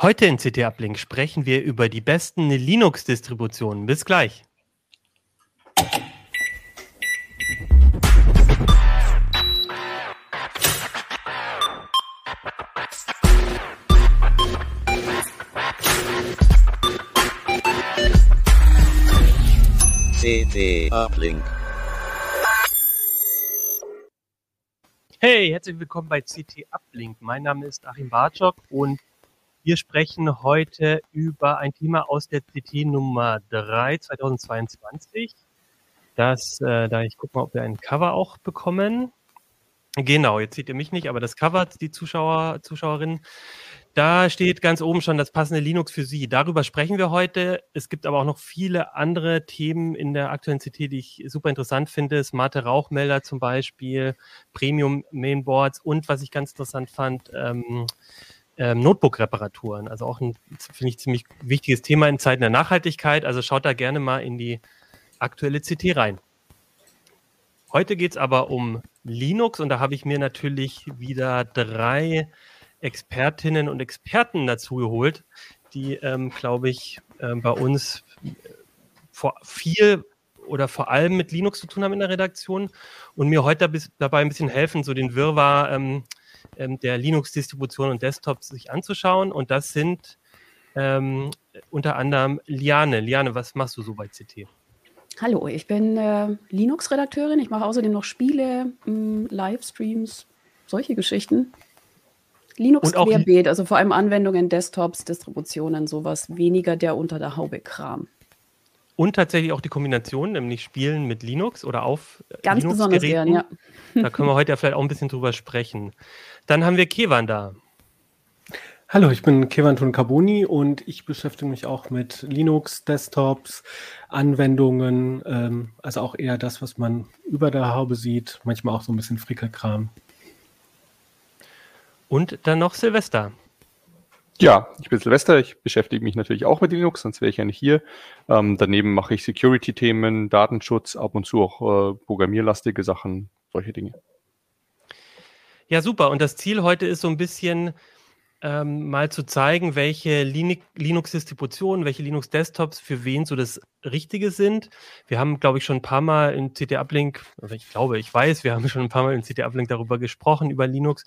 Heute in CT Uplink sprechen wir über die besten Linux-Distributionen. Bis gleich. CT Uplink. Hey, herzlich willkommen bei CT Uplink. Mein Name ist Achim Bartschok und wir sprechen heute über ein Thema aus der CT Nummer 3 2022. Das, äh, da ich gucke mal, ob wir ein Cover auch bekommen. Genau, jetzt seht ihr mich nicht, aber das Cover, die Zuschauer, Zuschauerinnen, da steht ganz oben schon das passende Linux für Sie. Darüber sprechen wir heute. Es gibt aber auch noch viele andere Themen in der aktuellen CT, die ich super interessant finde. Smarte Rauchmelder zum Beispiel, Premium Mainboards und was ich ganz interessant fand, ähm, ähm, Notebook-Reparaturen. Also auch ein, finde ich, ziemlich wichtiges Thema in Zeiten der Nachhaltigkeit. Also schaut da gerne mal in die aktuelle CT rein. Heute geht es aber um Linux und da habe ich mir natürlich wieder drei Expertinnen und Experten dazu geholt, die, ähm, glaube ich, äh, bei uns vor viel oder vor allem mit Linux zu tun haben in der Redaktion und mir heute dabei ein bisschen helfen, so den Wirrwarr ähm, ähm, der Linux-Distribution und Desktops sich anzuschauen. Und das sind ähm, unter anderem Liane. Liane, was machst du so bei CT? Hallo, ich bin äh, Linux-Redakteurin. Ich mache außerdem noch Spiele, mh, Livestreams, solche Geschichten. Linux querbeet, also vor allem Anwendungen, Desktops, Distributionen, sowas, weniger der unter der Haube Kram. Und tatsächlich auch die Kombination, nämlich Spielen mit Linux oder auf Ganz Linux besonders gern, ja. Da können wir heute ja vielleicht auch ein bisschen drüber sprechen. Dann haben wir Kevan da. Hallo, ich bin Kevan Tun Carboni und ich beschäftige mich auch mit Linux, Desktops, Anwendungen, ähm, also auch eher das, was man über der Haube sieht, manchmal auch so ein bisschen Frickelkram. Und dann noch Silvester. Ja, ich bin Silvester, ich beschäftige mich natürlich auch mit Linux, sonst wäre ich ja nicht hier. Ähm, daneben mache ich Security-Themen, Datenschutz, ab und zu auch äh, programmierlastige Sachen, solche Dinge. Ja, super. Und das Ziel heute ist so ein bisschen ähm, mal zu zeigen, welche Linux-Distributionen, welche Linux-Desktops für wen so das Richtige sind. Wir haben, glaube ich, schon ein paar Mal in CT-Uplink, also ich glaube, ich weiß, wir haben schon ein paar Mal in CT-Uplink darüber gesprochen, über Linux.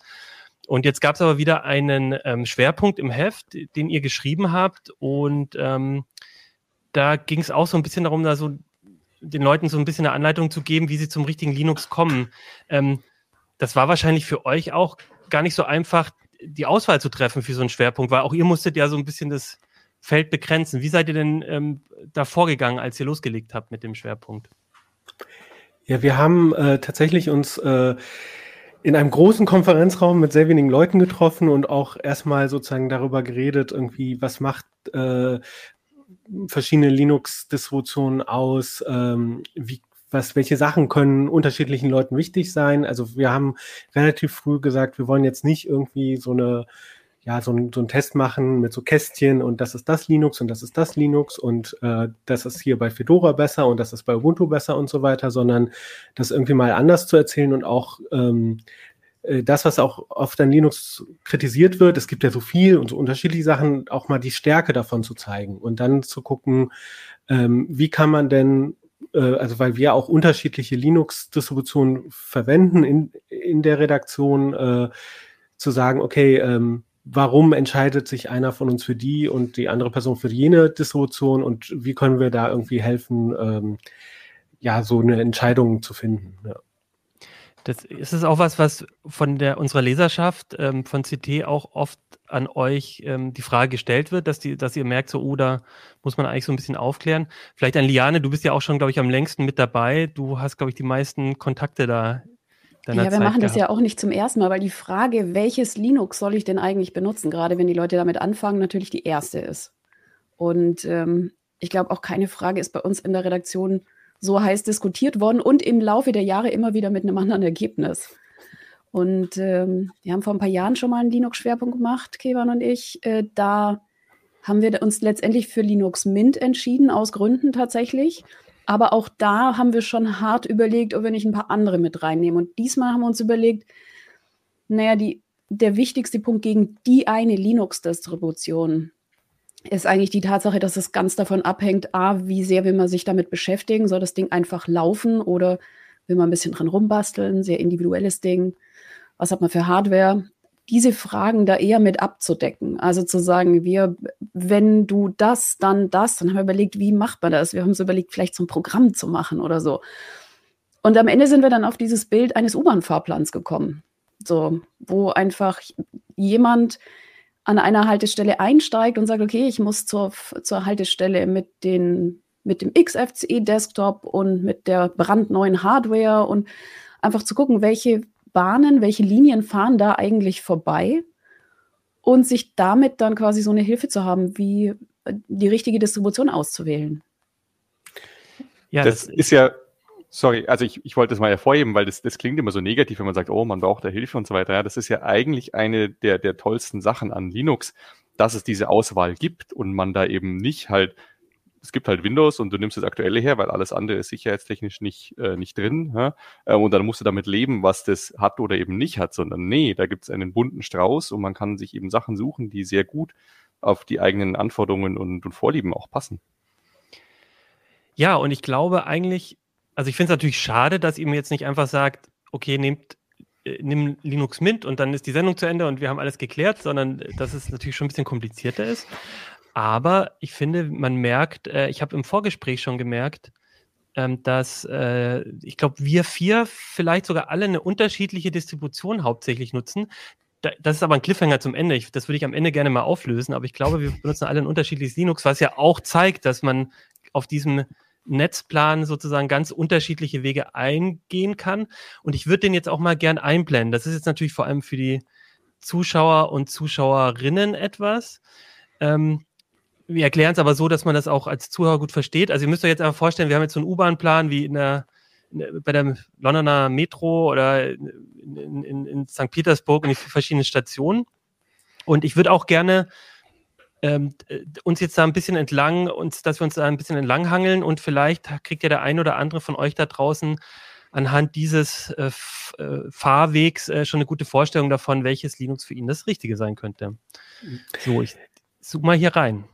Und jetzt gab es aber wieder einen ähm, Schwerpunkt im Heft, den ihr geschrieben habt. Und ähm, da ging es auch so ein bisschen darum, da so den Leuten so ein bisschen eine Anleitung zu geben, wie sie zum richtigen Linux kommen. Ähm, das war wahrscheinlich für euch auch gar nicht so einfach, die Auswahl zu treffen für so einen Schwerpunkt, weil auch ihr musstet ja so ein bisschen das Feld begrenzen. Wie seid ihr denn ähm, da vorgegangen, als ihr losgelegt habt mit dem Schwerpunkt? Ja, wir haben äh, tatsächlich uns äh, in einem großen Konferenzraum mit sehr wenigen Leuten getroffen und auch erstmal sozusagen darüber geredet, irgendwie, was macht äh, verschiedene Linux-Distributionen aus, ähm, wie was, welche Sachen können unterschiedlichen Leuten wichtig sein. Also wir haben relativ früh gesagt, wir wollen jetzt nicht irgendwie so eine ja, so ein, so ein Test machen mit so Kästchen und das ist das Linux und das ist das Linux und äh, das ist hier bei Fedora besser und das ist bei Ubuntu besser und so weiter, sondern das irgendwie mal anders zu erzählen und auch ähm, äh, das, was auch oft an Linux kritisiert wird, es gibt ja so viel und so unterschiedliche Sachen, auch mal die Stärke davon zu zeigen und dann zu gucken, ähm, wie kann man denn äh, also weil wir auch unterschiedliche Linux-Distributionen verwenden in, in der Redaktion, äh, zu sagen, okay, ähm, warum entscheidet sich einer von uns für die und die andere Person für jene Distribution und wie können wir da irgendwie helfen, ähm, ja, so eine Entscheidung zu finden. Ja. Das ist es auch was, was von der unserer Leserschaft ähm, von CT auch oft an euch ähm, die Frage gestellt wird, dass die, dass ihr merkt, so, oh, da muss man eigentlich so ein bisschen aufklären. Vielleicht an Liane, du bist ja auch schon, glaube ich, am längsten mit dabei. Du hast, glaube ich, die meisten Kontakte da. Ja, wir Zeit machen gehabt. das ja auch nicht zum ersten Mal, weil die Frage, welches Linux soll ich denn eigentlich benutzen, gerade wenn die Leute damit anfangen, natürlich die erste ist. Und ähm, ich glaube, auch keine Frage ist bei uns in der Redaktion so heiß diskutiert worden und im Laufe der Jahre immer wieder mit einem anderen Ergebnis. Und ähm, wir haben vor ein paar Jahren schon mal einen Linux-Schwerpunkt gemacht, Kevan und ich. Äh, da haben wir uns letztendlich für Linux Mint entschieden, aus Gründen tatsächlich. Aber auch da haben wir schon hart überlegt, ob wir nicht ein paar andere mit reinnehmen. Und diesmal haben wir uns überlegt, naja, die der wichtigste Punkt gegen die eine Linux-Distribution ist eigentlich die Tatsache, dass es ganz davon abhängt, a, wie sehr will man sich damit beschäftigen, soll das Ding einfach laufen oder will man ein bisschen dran rumbasteln, sehr individuelles Ding, was hat man für Hardware, diese Fragen da eher mit abzudecken. Also zu sagen, wir, wenn du das, dann das, dann haben wir überlegt, wie macht man das? Wir haben uns überlegt, vielleicht so ein Programm zu machen oder so. Und am Ende sind wir dann auf dieses Bild eines U-Bahn-Fahrplans gekommen. So, wo einfach jemand an einer Haltestelle einsteigt und sagt, okay, ich muss zur, zur Haltestelle mit, den, mit dem XFCE-Desktop und mit der brandneuen Hardware und einfach zu gucken, welche Bahnen, welche Linien fahren da eigentlich vorbei und sich damit dann quasi so eine Hilfe zu haben, wie die richtige Distribution auszuwählen. Ja, das, das ist ja Sorry, also ich, ich wollte das mal hervorheben, weil das, das klingt immer so negativ, wenn man sagt, oh, man braucht da Hilfe und so weiter. Ja, das ist ja eigentlich eine der, der tollsten Sachen an Linux, dass es diese Auswahl gibt und man da eben nicht halt, es gibt halt Windows und du nimmst das aktuelle her, weil alles andere ist sicherheitstechnisch nicht, äh, nicht drin. Ja? Äh, und dann musst du damit leben, was das hat oder eben nicht hat, sondern nee, da gibt es einen bunten Strauß und man kann sich eben Sachen suchen, die sehr gut auf die eigenen Anforderungen und, und Vorlieben auch passen. Ja, und ich glaube eigentlich, also ich finde es natürlich schade, dass ihr mir jetzt nicht einfach sagt, okay, nehmt äh, nimm Linux Mint und dann ist die Sendung zu Ende und wir haben alles geklärt, sondern äh, dass es natürlich schon ein bisschen komplizierter ist. Aber ich finde, man merkt, äh, ich habe im Vorgespräch schon gemerkt, ähm, dass äh, ich glaube, wir vier vielleicht sogar alle eine unterschiedliche Distribution hauptsächlich nutzen. Da, das ist aber ein Cliffhanger zum Ende. Ich, das würde ich am Ende gerne mal auflösen, aber ich glaube, wir benutzen alle ein unterschiedliches Linux, was ja auch zeigt, dass man auf diesem Netzplan sozusagen ganz unterschiedliche Wege eingehen kann. Und ich würde den jetzt auch mal gern einblenden. Das ist jetzt natürlich vor allem für die Zuschauer und Zuschauerinnen etwas. Ähm, wir erklären es aber so, dass man das auch als Zuhörer gut versteht. Also ihr müsst euch jetzt einfach vorstellen, wir haben jetzt so einen U-Bahn-Plan wie in der, in, bei der Londoner Metro oder in, in, in St. Petersburg und die verschiedenen Stationen. Und ich würde auch gerne ähm, uns jetzt da ein bisschen entlang, uns, dass wir uns da ein bisschen entlang hangeln und vielleicht kriegt ja der ein oder andere von euch da draußen anhand dieses äh, äh, Fahrwegs äh, schon eine gute Vorstellung davon, welches Linux für ihn das Richtige sein könnte. So, ich suche mal hier rein.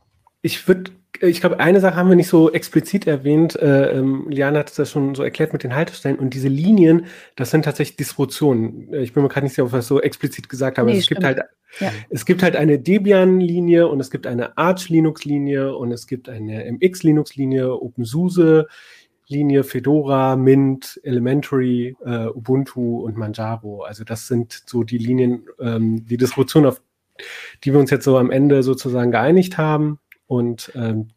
Ich würde ich glaube, eine Sache haben wir nicht so explizit erwähnt. Äh, ähm, Liana hat es das schon so erklärt mit den Haltestellen. Und diese Linien, das sind tatsächlich Distributionen. Äh, ich bin mir gerade nicht sicher, ob wir es so explizit gesagt haben. Nee, es, gibt halt, ja. es gibt halt eine Debian-Linie und es gibt eine Arch-Linux-Linie und es gibt eine MX-Linux-Linie, OpenSUSE. Linie Fedora, Mint, Elementary, äh, Ubuntu und Manjaro. Also das sind so die Linien, ähm, die Distribution, auf die wir uns jetzt so am Ende sozusagen geeinigt haben. Und ähm,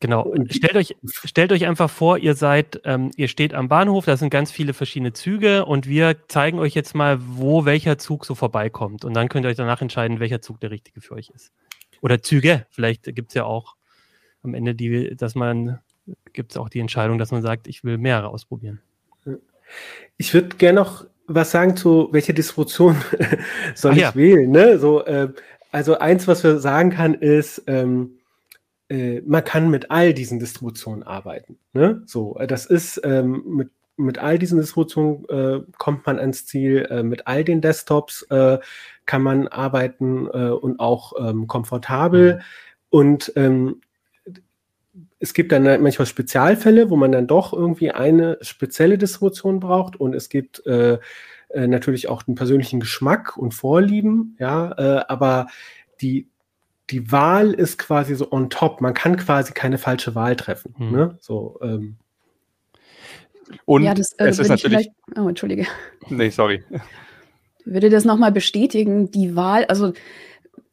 Genau. Stellt euch, stellt euch einfach vor, ihr seid, ähm, ihr steht am Bahnhof, da sind ganz viele verschiedene Züge und wir zeigen euch jetzt mal, wo welcher Zug so vorbeikommt. Und dann könnt ihr euch danach entscheiden, welcher Zug der richtige für euch ist. Oder Züge. Vielleicht gibt es ja auch am Ende die, dass man, gibt es auch die Entscheidung, dass man sagt, ich will mehrere ausprobieren. Ich würde gerne noch was sagen zu welcher Distribution soll Ach ich ja. wählen. Ne? So, äh, also eins, was wir sagen kann, ist, ähm, äh, man kann mit all diesen Distributionen arbeiten. Ne? So, äh, das ist ähm, mit, mit all diesen Distributionen äh, kommt man ans Ziel. Äh, mit all den Desktops äh, kann man arbeiten äh, und auch ähm, komfortabel. Mhm. Und ähm, es gibt dann manchmal Spezialfälle, wo man dann doch irgendwie eine spezielle Distribution braucht und es gibt äh, natürlich auch den persönlichen Geschmack und Vorlieben, ja, aber die, die Wahl ist quasi so on top. Man kann quasi keine falsche Wahl treffen. Hm. Ne? So, ähm. Und ja, das, äh, es ist natürlich. Oh, entschuldige. Nee, sorry. Würde das nochmal bestätigen, die Wahl, also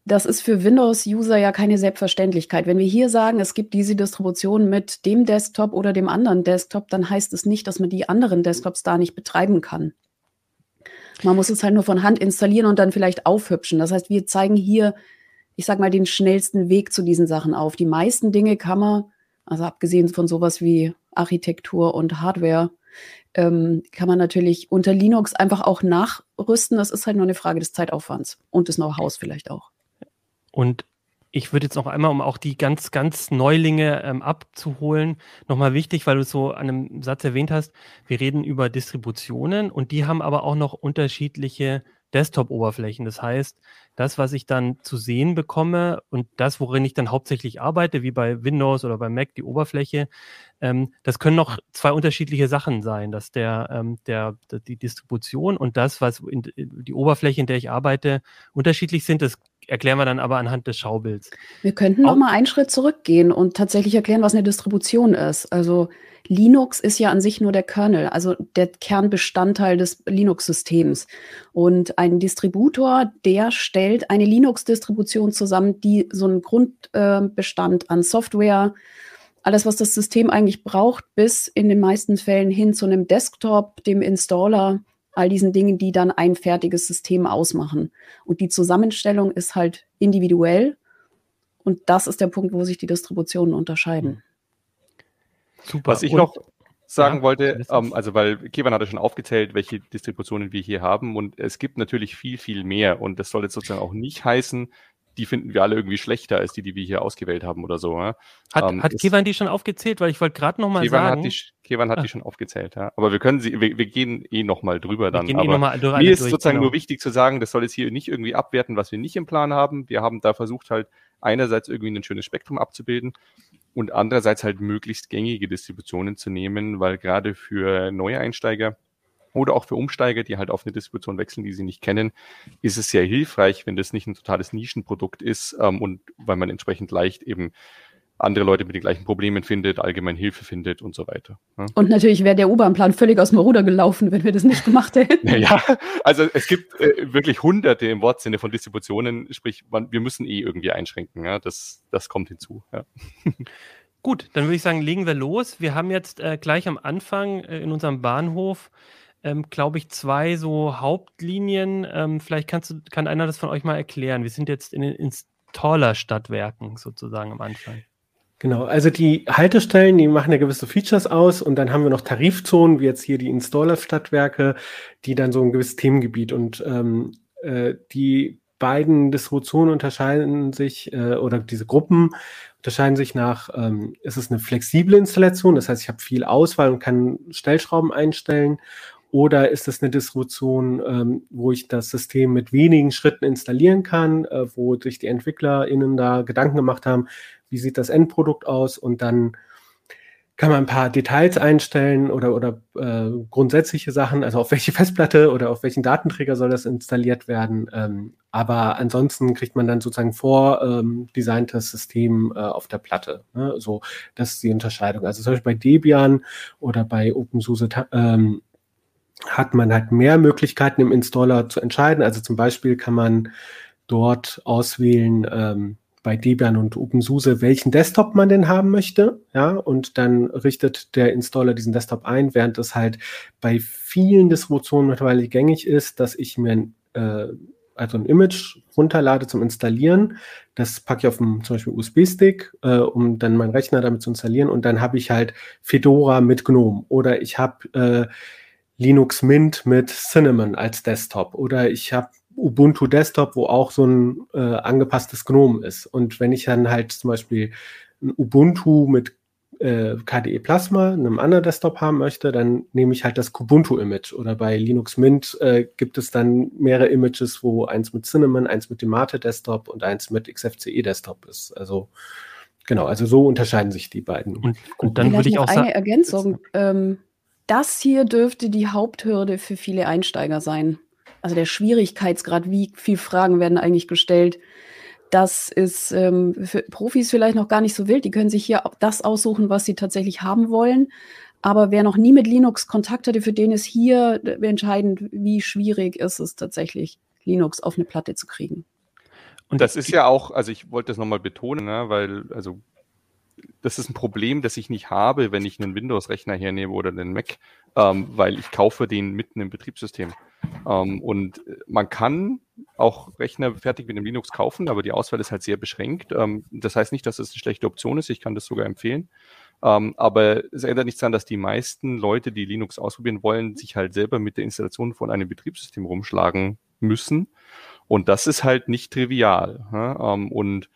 das ist für Windows-User ja keine Selbstverständlichkeit. Wenn wir hier sagen, es gibt diese Distribution mit dem Desktop oder dem anderen Desktop, dann heißt es nicht, dass man die anderen Desktops da nicht betreiben kann. Man muss es halt nur von Hand installieren und dann vielleicht aufhübschen. Das heißt, wir zeigen hier ich sag mal, den schnellsten Weg zu diesen Sachen auf. Die meisten Dinge kann man, also abgesehen von sowas wie Architektur und Hardware, ähm, kann man natürlich unter Linux einfach auch nachrüsten. Das ist halt nur eine Frage des Zeitaufwands und des Know-hows vielleicht auch. Und ich würde jetzt noch einmal, um auch die ganz, ganz Neulinge ähm, abzuholen, nochmal wichtig, weil du es so an einem Satz erwähnt hast, wir reden über Distributionen und die haben aber auch noch unterschiedliche Desktop-Oberflächen. Das heißt, das, was ich dann zu sehen bekomme und das, worin ich dann hauptsächlich arbeite, wie bei Windows oder bei Mac, die Oberfläche, ähm, das können noch zwei unterschiedliche Sachen sein, dass der, ähm, der, die Distribution und das, was in, die Oberfläche, in der ich arbeite, unterschiedlich sind. Das erklären wir dann aber anhand des Schaubilds. Wir könnten noch mal einen Schritt zurückgehen und tatsächlich erklären, was eine Distribution ist. Also Linux ist ja an sich nur der Kernel, also der Kernbestandteil des Linux-Systems. Und ein Distributor, der stellt eine Linux-Distribution zusammen, die so einen Grundbestand äh, an Software, alles, was das System eigentlich braucht, bis in den meisten Fällen hin zu einem Desktop, dem Installer, all diesen Dingen, die dann ein fertiges System ausmachen. Und die Zusammenstellung ist halt individuell. Und das ist der Punkt, wo sich die Distributionen unterscheiden. Super. Was ich und, noch sagen ja, wollte, ähm, also weil Kevan hatte schon aufgezählt, welche Distributionen wir hier haben und es gibt natürlich viel, viel mehr und das soll jetzt sozusagen auch nicht heißen, die finden wir alle irgendwie schlechter als die, die wir hier ausgewählt haben oder so. Ja? Hat, ähm, hat Kevan die schon aufgezählt? Weil ich wollte gerade noch mal sagen. Hat die, Kevan hat ah. die schon aufgezählt, ja. Aber wir können sie, wir, wir gehen eh noch mal drüber dann. Wir gehen eh noch mal mir ist durch, sozusagen genau. nur wichtig zu sagen, das soll jetzt hier nicht irgendwie abwerten, was wir nicht im Plan haben. Wir haben da versucht halt einerseits irgendwie ein schönes Spektrum abzubilden und andererseits halt möglichst gängige Distributionen zu nehmen, weil gerade für neue Einsteiger oder auch für Umsteiger, die halt auf eine Distribution wechseln, die sie nicht kennen, ist es sehr hilfreich, wenn das nicht ein totales Nischenprodukt ist ähm, und weil man entsprechend leicht eben andere Leute mit den gleichen Problemen findet, allgemein Hilfe findet und so weiter. Ja. Und natürlich wäre der U-Bahn-Plan völlig aus dem Ruder gelaufen, wenn wir das nicht gemacht hätten. ja, also es gibt äh, wirklich hunderte im Wortsinne von Distributionen, sprich, man, wir müssen eh irgendwie einschränken. Ja? Das, das kommt hinzu. Ja. Gut, dann würde ich sagen, legen wir los. Wir haben jetzt äh, gleich am Anfang äh, in unserem Bahnhof ähm, glaube ich, zwei so Hauptlinien. Ähm, vielleicht kannst du, kann einer das von euch mal erklären. Wir sind jetzt in den Installer-Stadtwerken sozusagen am Anfang. Genau, also die Haltestellen, die machen ja gewisse Features aus und dann haben wir noch Tarifzonen, wie jetzt hier die Installer-Stadtwerke, die dann so ein gewisses Themengebiet und ähm, äh, die beiden Distributionen unterscheiden sich äh, oder diese Gruppen unterscheiden sich nach, ähm, ist es eine flexible Installation, das heißt, ich habe viel Auswahl und kann Stellschrauben einstellen oder ist es eine Distribution, ähm, wo ich das System mit wenigen Schritten installieren kann, äh, wo sich die EntwicklerInnen da Gedanken gemacht haben, wie sieht das Endprodukt aus und dann kann man ein paar Details einstellen oder, oder äh, grundsätzliche Sachen, also auf welche Festplatte oder auf welchen Datenträger soll das installiert werden. Ähm, aber ansonsten kriegt man dann sozusagen vor ähm, System äh, auf der Platte. Ne? So, das ist die Unterscheidung. Also zum Beispiel bei Debian oder bei OpenSUSE ähm, hat man halt mehr Möglichkeiten im Installer zu entscheiden. Also zum Beispiel kann man dort auswählen ähm, bei Debian und OpenSUSE, welchen Desktop man denn haben möchte. Ja, und dann richtet der Installer diesen Desktop ein, während es halt bei vielen Distributionen mittlerweile gängig ist, dass ich mir äh, also ein Image runterlade zum Installieren. Das packe ich auf dem zum Beispiel USB-Stick, äh, um dann meinen Rechner damit zu installieren. Und dann habe ich halt Fedora mit GNOME oder ich habe äh, Linux Mint mit Cinnamon als Desktop oder ich habe Ubuntu Desktop, wo auch so ein äh, angepasstes GNOME ist. Und wenn ich dann halt zum Beispiel ein Ubuntu mit äh, KDE Plasma, einem anderen Desktop haben möchte, dann nehme ich halt das Kubuntu-Image. Oder bei Linux Mint äh, gibt es dann mehrere Images, wo eins mit Cinnamon, eins mit dem Mate Desktop und eins mit XFCE Desktop ist. Also genau, also so unterscheiden sich die beiden. Und, und dann würde ich auch sagen. Eine Ergänzung. Ähm, das hier dürfte die Haupthürde für viele Einsteiger sein. Also der Schwierigkeitsgrad, wie viele Fragen werden eigentlich gestellt. Das ist ähm, für Profis vielleicht noch gar nicht so wild. Die können sich hier das aussuchen, was sie tatsächlich haben wollen. Aber wer noch nie mit Linux Kontakt hatte, für den ist hier entscheidend, wie schwierig ist es tatsächlich, Linux auf eine Platte zu kriegen. Und das ist ja auch, also ich wollte das nochmal betonen, ne, weil, also das ist ein Problem, das ich nicht habe, wenn ich einen Windows-Rechner hernehme oder einen Mac, ähm, weil ich kaufe den mitten im Betriebssystem. Ähm, und man kann auch Rechner fertig mit dem Linux kaufen, aber die Auswahl ist halt sehr beschränkt. Ähm, das heißt nicht, dass es eine schlechte Option ist. Ich kann das sogar empfehlen. Ähm, aber es ändert nichts daran, dass die meisten Leute, die Linux ausprobieren wollen, sich halt selber mit der Installation von einem Betriebssystem rumschlagen müssen. Und das ist halt nicht trivial. Ja? Ähm, und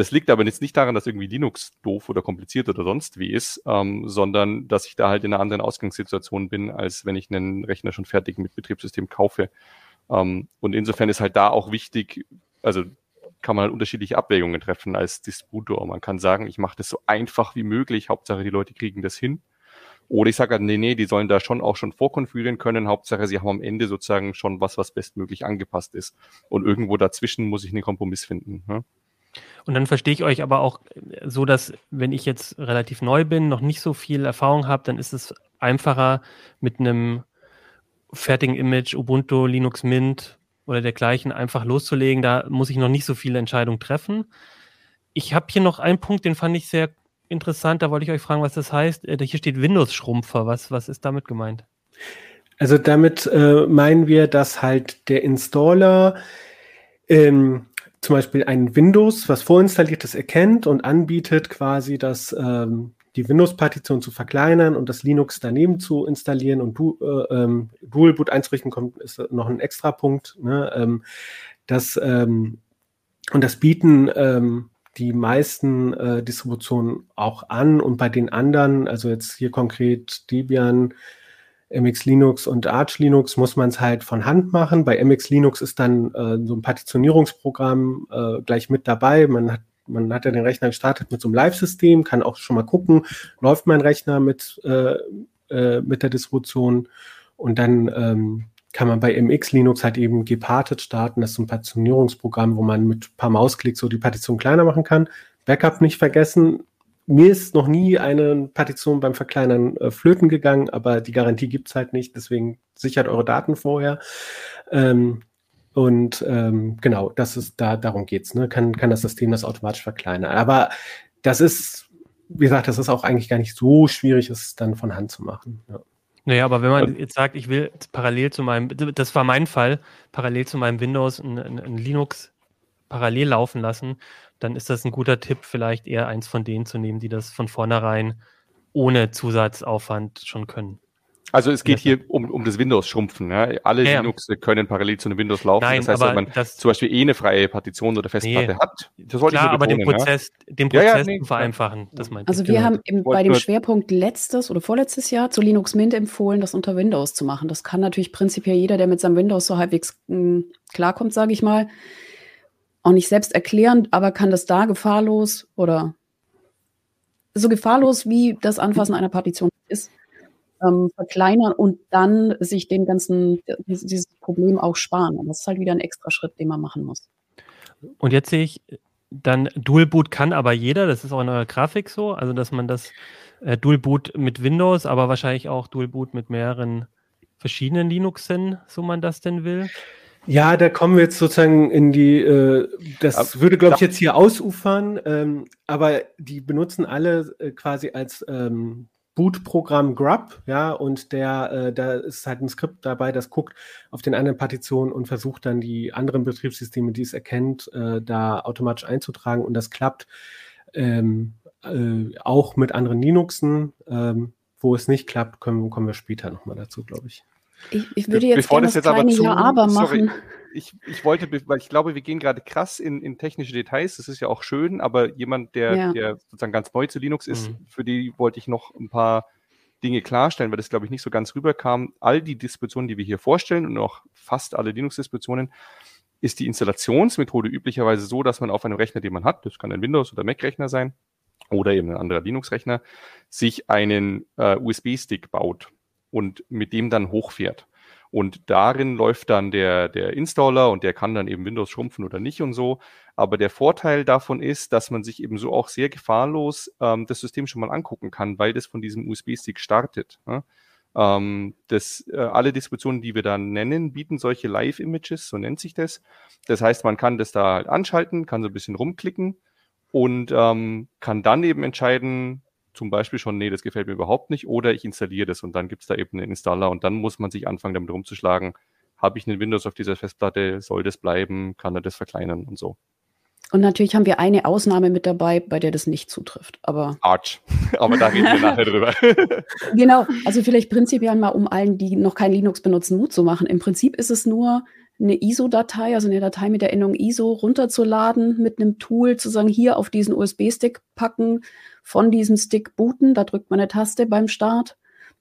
das liegt aber jetzt nicht daran, dass irgendwie Linux doof oder kompliziert oder sonst wie ist, ähm, sondern dass ich da halt in einer anderen Ausgangssituation bin, als wenn ich einen Rechner schon fertig mit Betriebssystem kaufe. Ähm, und insofern ist halt da auch wichtig, also kann man halt unterschiedliche Abwägungen treffen als Distributor. Man kann sagen, ich mache das so einfach wie möglich, Hauptsache die Leute kriegen das hin. Oder ich sage, halt, nee, nee, die sollen da schon auch schon vorkonfigurieren können. Hauptsache, sie haben am Ende sozusagen schon was, was bestmöglich angepasst ist. Und irgendwo dazwischen muss ich einen Kompromiss finden. Ne? Und dann verstehe ich euch aber auch so, dass wenn ich jetzt relativ neu bin, noch nicht so viel Erfahrung habe, dann ist es einfacher mit einem fertigen Image, Ubuntu, Linux Mint oder dergleichen einfach loszulegen. Da muss ich noch nicht so viele Entscheidungen treffen. Ich habe hier noch einen Punkt, den fand ich sehr interessant. Da wollte ich euch fragen, was das heißt. Äh, hier steht Windows-Schrumpfer. Was, was ist damit gemeint? Also damit äh, meinen wir, dass halt der Installer ähm, zum Beispiel ein Windows, was vorinstalliertes erkennt und anbietet, quasi das ähm, die Windows-Partition zu verkleinern und das Linux daneben zu installieren und du, äh, ähm, Dual Boot einzurichten, kommt, ist noch ein extra Punkt. Ne? Ähm, das, ähm, und das bieten ähm, die meisten äh, Distributionen auch an und bei den anderen, also jetzt hier konkret Debian, MX Linux und Arch Linux muss man es halt von Hand machen. Bei MX Linux ist dann äh, so ein Partitionierungsprogramm äh, gleich mit dabei. Man hat man hat ja den Rechner gestartet mit so einem Live-System, kann auch schon mal gucken, läuft mein Rechner mit, äh, äh, mit der Distribution und dann ähm, kann man bei MX Linux halt eben gepartet starten. Das ist so ein Partitionierungsprogramm, wo man mit ein paar Mausklicks so die Partition kleiner machen kann. Backup nicht vergessen. Mir ist noch nie eine Partition beim Verkleinern äh, flöten gegangen, aber die Garantie gibt es halt nicht. Deswegen sichert eure Daten vorher. Ähm, und ähm, genau, das ist da, darum geht's. Ne? Kann, kann das System das automatisch verkleinern. Aber das ist, wie gesagt, das ist auch eigentlich gar nicht so schwierig, es dann von Hand zu machen. Ja. Naja, aber wenn man jetzt sagt, ich will parallel zu meinem, das war mein Fall, parallel zu meinem Windows ein, ein, ein Linux parallel laufen lassen, dann ist das ein guter Tipp, vielleicht eher eins von denen zu nehmen, die das von vornherein ohne Zusatzaufwand schon können. Also es geht hier um, um das Windows-Schrumpfen. Ja? Alle ja, Linux können parallel zu einem Windows laufen. Nein, das heißt, wenn man das, zum Beispiel eh eine freie Partition oder Festplatte nee. hat, das sollte Klar, ich betonen, aber den Prozess, ja? den Prozess ja, nee, vereinfachen. Das meint also wir genau. haben im, bei dem Schwerpunkt letztes oder vorletztes Jahr zu Linux Mint empfohlen, das unter Windows zu machen. Das kann natürlich prinzipiell jeder, der mit seinem Windows so halbwegs mh, hm, klarkommt, sage ich mal, auch nicht selbst erklären, aber kann das da gefahrlos oder so gefahrlos wie das Anfassen einer Partition ist, ähm, verkleinern und dann sich den ganzen, dieses, dieses Problem auch sparen. Und das ist halt wieder ein extra Schritt, den man machen muss. Und jetzt sehe ich, dann Dual Boot kann aber jeder, das ist auch in eurer Grafik so, also dass man das äh, Dual Boot mit Windows, aber wahrscheinlich auch Dual Boot mit mehreren verschiedenen Linuxen, so man das denn will. Ja, da kommen wir jetzt sozusagen in die, äh, das aber, würde, glaube ich, jetzt hier ausufern, ähm, aber die benutzen alle äh, quasi als ähm, Bootprogramm Grub, ja, und der, äh, da ist halt ein Skript dabei, das guckt auf den anderen Partitionen und versucht dann die anderen Betriebssysteme, die es erkennt, äh, da automatisch einzutragen und das klappt ähm, äh, auch mit anderen Linuxen. Ähm, wo es nicht klappt, kommen, kommen wir später nochmal dazu, glaube ich. Ich. Ich würde jetzt Bevor gerne das, das kleine Ja-Aber machen. Sorry ich, ich wollte, weil ich glaube, wir gehen gerade krass in, in technische Details. Das ist ja auch schön, aber jemand, der, ja. der sozusagen ganz neu zu Linux ist, mhm. für die wollte ich noch ein paar Dinge klarstellen, weil das, glaube ich, nicht so ganz rüberkam. All die Distributionen, die wir hier vorstellen und auch fast alle Linux-Distributionen, ist die Installationsmethode üblicherweise so, dass man auf einem Rechner, den man hat, das kann ein Windows- oder Mac-Rechner sein oder eben ein anderer Linux-Rechner, sich einen äh, USB-Stick baut und mit dem dann hochfährt. Und darin läuft dann der, der Installer und der kann dann eben Windows schrumpfen oder nicht und so. Aber der Vorteil davon ist, dass man sich eben so auch sehr gefahrlos ähm, das System schon mal angucken kann, weil das von diesem USB-Stick startet. Ne? Ähm, das, äh, alle Distributionen, die wir da nennen, bieten solche Live-Images, so nennt sich das. Das heißt, man kann das da halt anschalten, kann so ein bisschen rumklicken und ähm, kann dann eben entscheiden, zum Beispiel schon, nee, das gefällt mir überhaupt nicht, oder ich installiere das und dann gibt es da eben einen Installer und dann muss man sich anfangen, damit rumzuschlagen, habe ich einen Windows auf dieser Festplatte, soll das bleiben, kann er das verkleinern und so. Und natürlich haben wir eine Ausnahme mit dabei, bei der das nicht zutrifft. Aber Arch. Aber da reden wir nachher drüber. genau. Also vielleicht prinzipiell mal, um allen, die noch kein Linux benutzen, Mut zu machen. Im Prinzip ist es nur eine ISO-Datei, also eine Datei mit der Endung ISO runterzuladen, mit einem Tool zu sagen, hier auf diesen USB-Stick packen, von diesem Stick booten. Da drückt man eine Taste beim Start,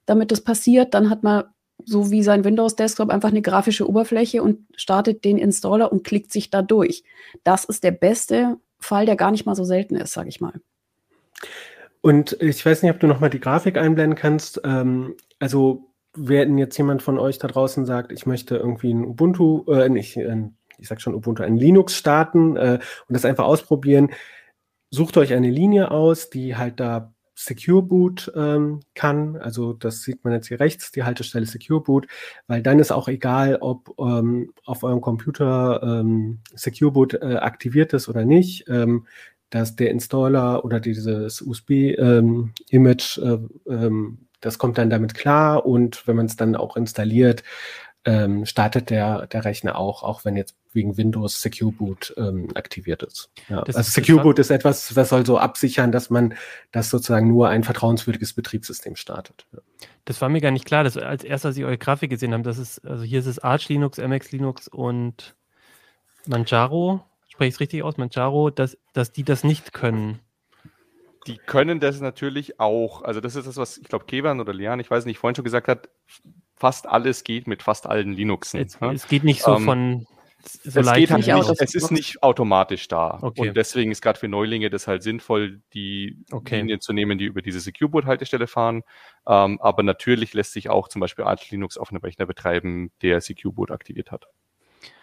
damit das passiert. Dann hat man so wie sein Windows-Desktop einfach eine grafische Oberfläche und startet den Installer und klickt sich da durch. Das ist der beste Fall, der gar nicht mal so selten ist, sage ich mal. Und ich weiß nicht, ob du nochmal die Grafik einblenden kannst. Ähm, also, wenn jetzt jemand von euch da draußen sagt, ich möchte irgendwie ein Ubuntu, äh, nicht, äh, ich sag schon Ubuntu, ein Linux starten äh, und das einfach ausprobieren, sucht euch eine Linie aus, die halt da Secure Boot ähm, kann. Also das sieht man jetzt hier rechts, die Haltestelle Secure Boot, weil dann ist auch egal, ob ähm, auf eurem Computer ähm, Secure Boot äh, aktiviert ist oder nicht. Ähm, dass der Installer oder dieses USB-Image, ähm, äh, ähm, das kommt dann damit klar und wenn man es dann auch installiert, ähm, startet der, der Rechner auch, auch wenn jetzt wegen Windows Secure Boot ähm, aktiviert ist. Ja. also Secure Boot ist etwas, das soll so absichern, dass man das sozusagen nur ein vertrauenswürdiges Betriebssystem startet. Ja. Das war mir gar nicht klar, dass als erstes, als ich eure Grafik gesehen habe, das ist, also hier ist es Arch Linux, MX Linux und Manjaro, spreche ich es richtig aus, Manjaro, dass, dass die das nicht können. Die können das natürlich auch. Also das ist das, was ich glaube, Kevan oder Lian, ich weiß nicht, vorhin schon gesagt hat, fast alles geht mit fast allen Linuxen. Es, ja? es geht nicht so ähm, von so es, geht halt nicht, es ist nicht automatisch da. Okay. Und deswegen ist gerade für Neulinge das halt sinnvoll, die okay. Linien zu nehmen, die über diese Secure Boot Haltestelle fahren. Ähm, aber natürlich lässt sich auch zum Beispiel Arch Linux auf einem Rechner betreiben, der Secure Boot aktiviert hat.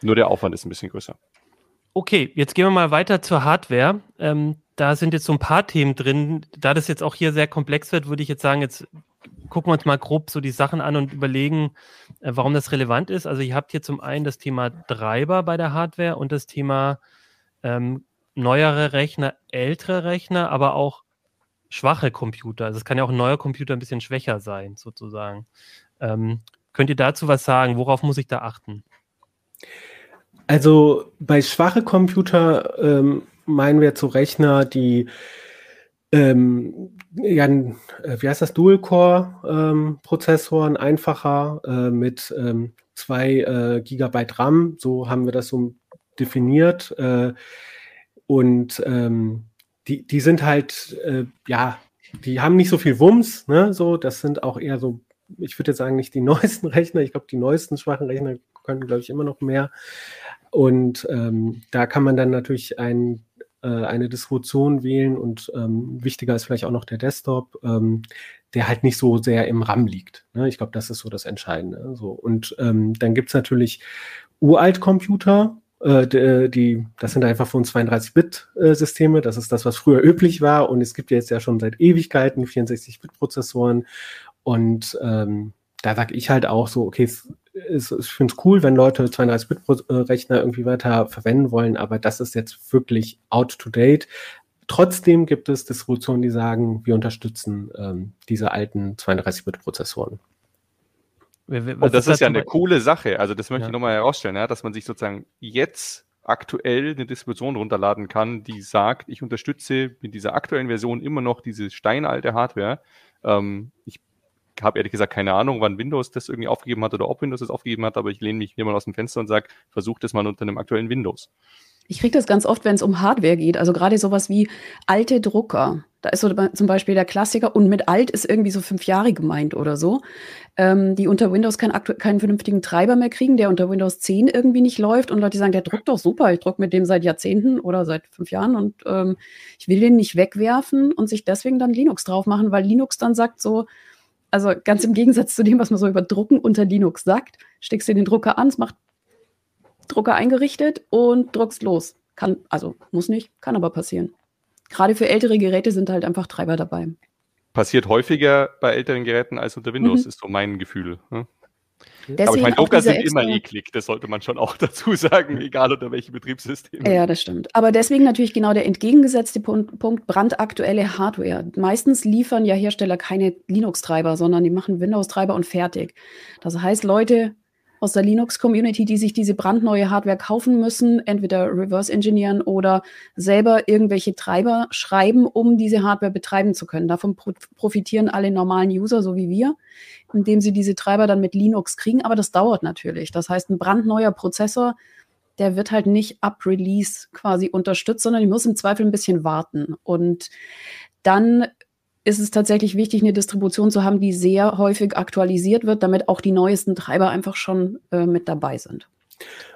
Nur der Aufwand ist ein bisschen größer. Okay, jetzt gehen wir mal weiter zur Hardware. Ähm, da sind jetzt so ein paar Themen drin. Da das jetzt auch hier sehr komplex wird, würde ich jetzt sagen, jetzt gucken wir uns mal grob so die Sachen an und überlegen, äh, warum das relevant ist. Also ihr habt hier zum einen das Thema Treiber bei der Hardware und das Thema ähm, neuere Rechner, ältere Rechner, aber auch schwache Computer. Also es kann ja auch ein neuer Computer ein bisschen schwächer sein, sozusagen. Ähm, könnt ihr dazu was sagen? Worauf muss ich da achten? Also bei schwache Computer ähm, meinen wir zu Rechner, die ähm, ja, äh, wie heißt das, Dual-Core-Prozessoren, ähm, einfacher äh, mit ähm, zwei äh, Gigabyte RAM, so haben wir das so definiert. Äh, und ähm, die, die sind halt, äh, ja, die haben nicht so viel Wumms, ne, so, das sind auch eher so, ich würde jetzt sagen, nicht die neuesten Rechner, ich glaube, die neuesten schwachen Rechner können, glaube ich, immer noch mehr. Und ähm, da kann man dann natürlich ein äh, eine Distribution wählen und ähm, wichtiger ist vielleicht auch noch der Desktop, ähm, der halt nicht so sehr im RAM liegt. Ne? Ich glaube, das ist so das Entscheidende. So. Und ähm, dann gibt es natürlich Uralt-Computer, äh, die, die, das sind einfach von 32-Bit-Systeme. Das ist das, was früher üblich war. Und es gibt jetzt ja schon seit Ewigkeiten 64-Bit-Prozessoren. Und ähm, da sage ich halt auch so, okay, ist, ich finde es cool, wenn Leute 32-Bit-Rechner irgendwie weiter verwenden wollen, aber das ist jetzt wirklich out to date. Trotzdem gibt es Distributionen, die sagen, wir unterstützen ähm, diese alten 32-Bit-Prozessoren. Und das ist ja eine coole Sache. Also das möchte ja. ich nochmal herausstellen, ja, dass man sich sozusagen jetzt aktuell eine Distribution runterladen kann, die sagt, ich unterstütze mit dieser aktuellen Version immer noch diese steinalte Hardware. Ähm, ich habe ehrlich gesagt keine Ahnung, wann Windows das irgendwie aufgegeben hat oder ob Windows das aufgegeben hat, aber ich lehne mich hier mal aus dem Fenster und sage, versucht das mal unter einem aktuellen Windows. Ich kriege das ganz oft, wenn es um Hardware geht. Also gerade sowas wie alte Drucker. Da ist so zum Beispiel der Klassiker und mit alt ist irgendwie so fünf Jahre gemeint oder so, ähm, die unter Windows kein, keinen vernünftigen Treiber mehr kriegen, der unter Windows 10 irgendwie nicht läuft und Leute sagen, der druckt doch super, ich drucke mit dem seit Jahrzehnten oder seit fünf Jahren und ähm, ich will den nicht wegwerfen und sich deswegen dann Linux drauf machen, weil Linux dann sagt so, also ganz im Gegensatz zu dem, was man so über Drucken unter Linux sagt, steckst du den Drucker an, es macht Drucker eingerichtet und druckst los. Kann, also muss nicht, kann aber passieren. Gerade für ältere Geräte sind halt einfach Treiber dabei. Passiert häufiger bei älteren Geräten als unter Windows, mhm. ist so mein Gefühl. Ne? Deswegen aber ich meine, Drucker sind immer eklig, das sollte man schon auch dazu sagen, egal unter welchem Betriebssystem. Ja, das stimmt. Aber deswegen natürlich genau der entgegengesetzte Punkt, Punkt brandaktuelle Hardware. Meistens liefern ja Hersteller keine Linux-Treiber, sondern die machen Windows-Treiber und fertig. Das heißt, Leute aus der Linux-Community, die sich diese brandneue Hardware kaufen müssen, entweder reverse engineeren oder selber irgendwelche Treiber schreiben, um diese Hardware betreiben zu können. Davon profitieren alle normalen User, so wie wir, indem sie diese Treiber dann mit Linux kriegen. Aber das dauert natürlich. Das heißt, ein brandneuer Prozessor, der wird halt nicht ab Release quasi unterstützt, sondern die muss im Zweifel ein bisschen warten. Und dann ist es tatsächlich wichtig, eine Distribution zu haben, die sehr häufig aktualisiert wird, damit auch die neuesten Treiber einfach schon äh, mit dabei sind.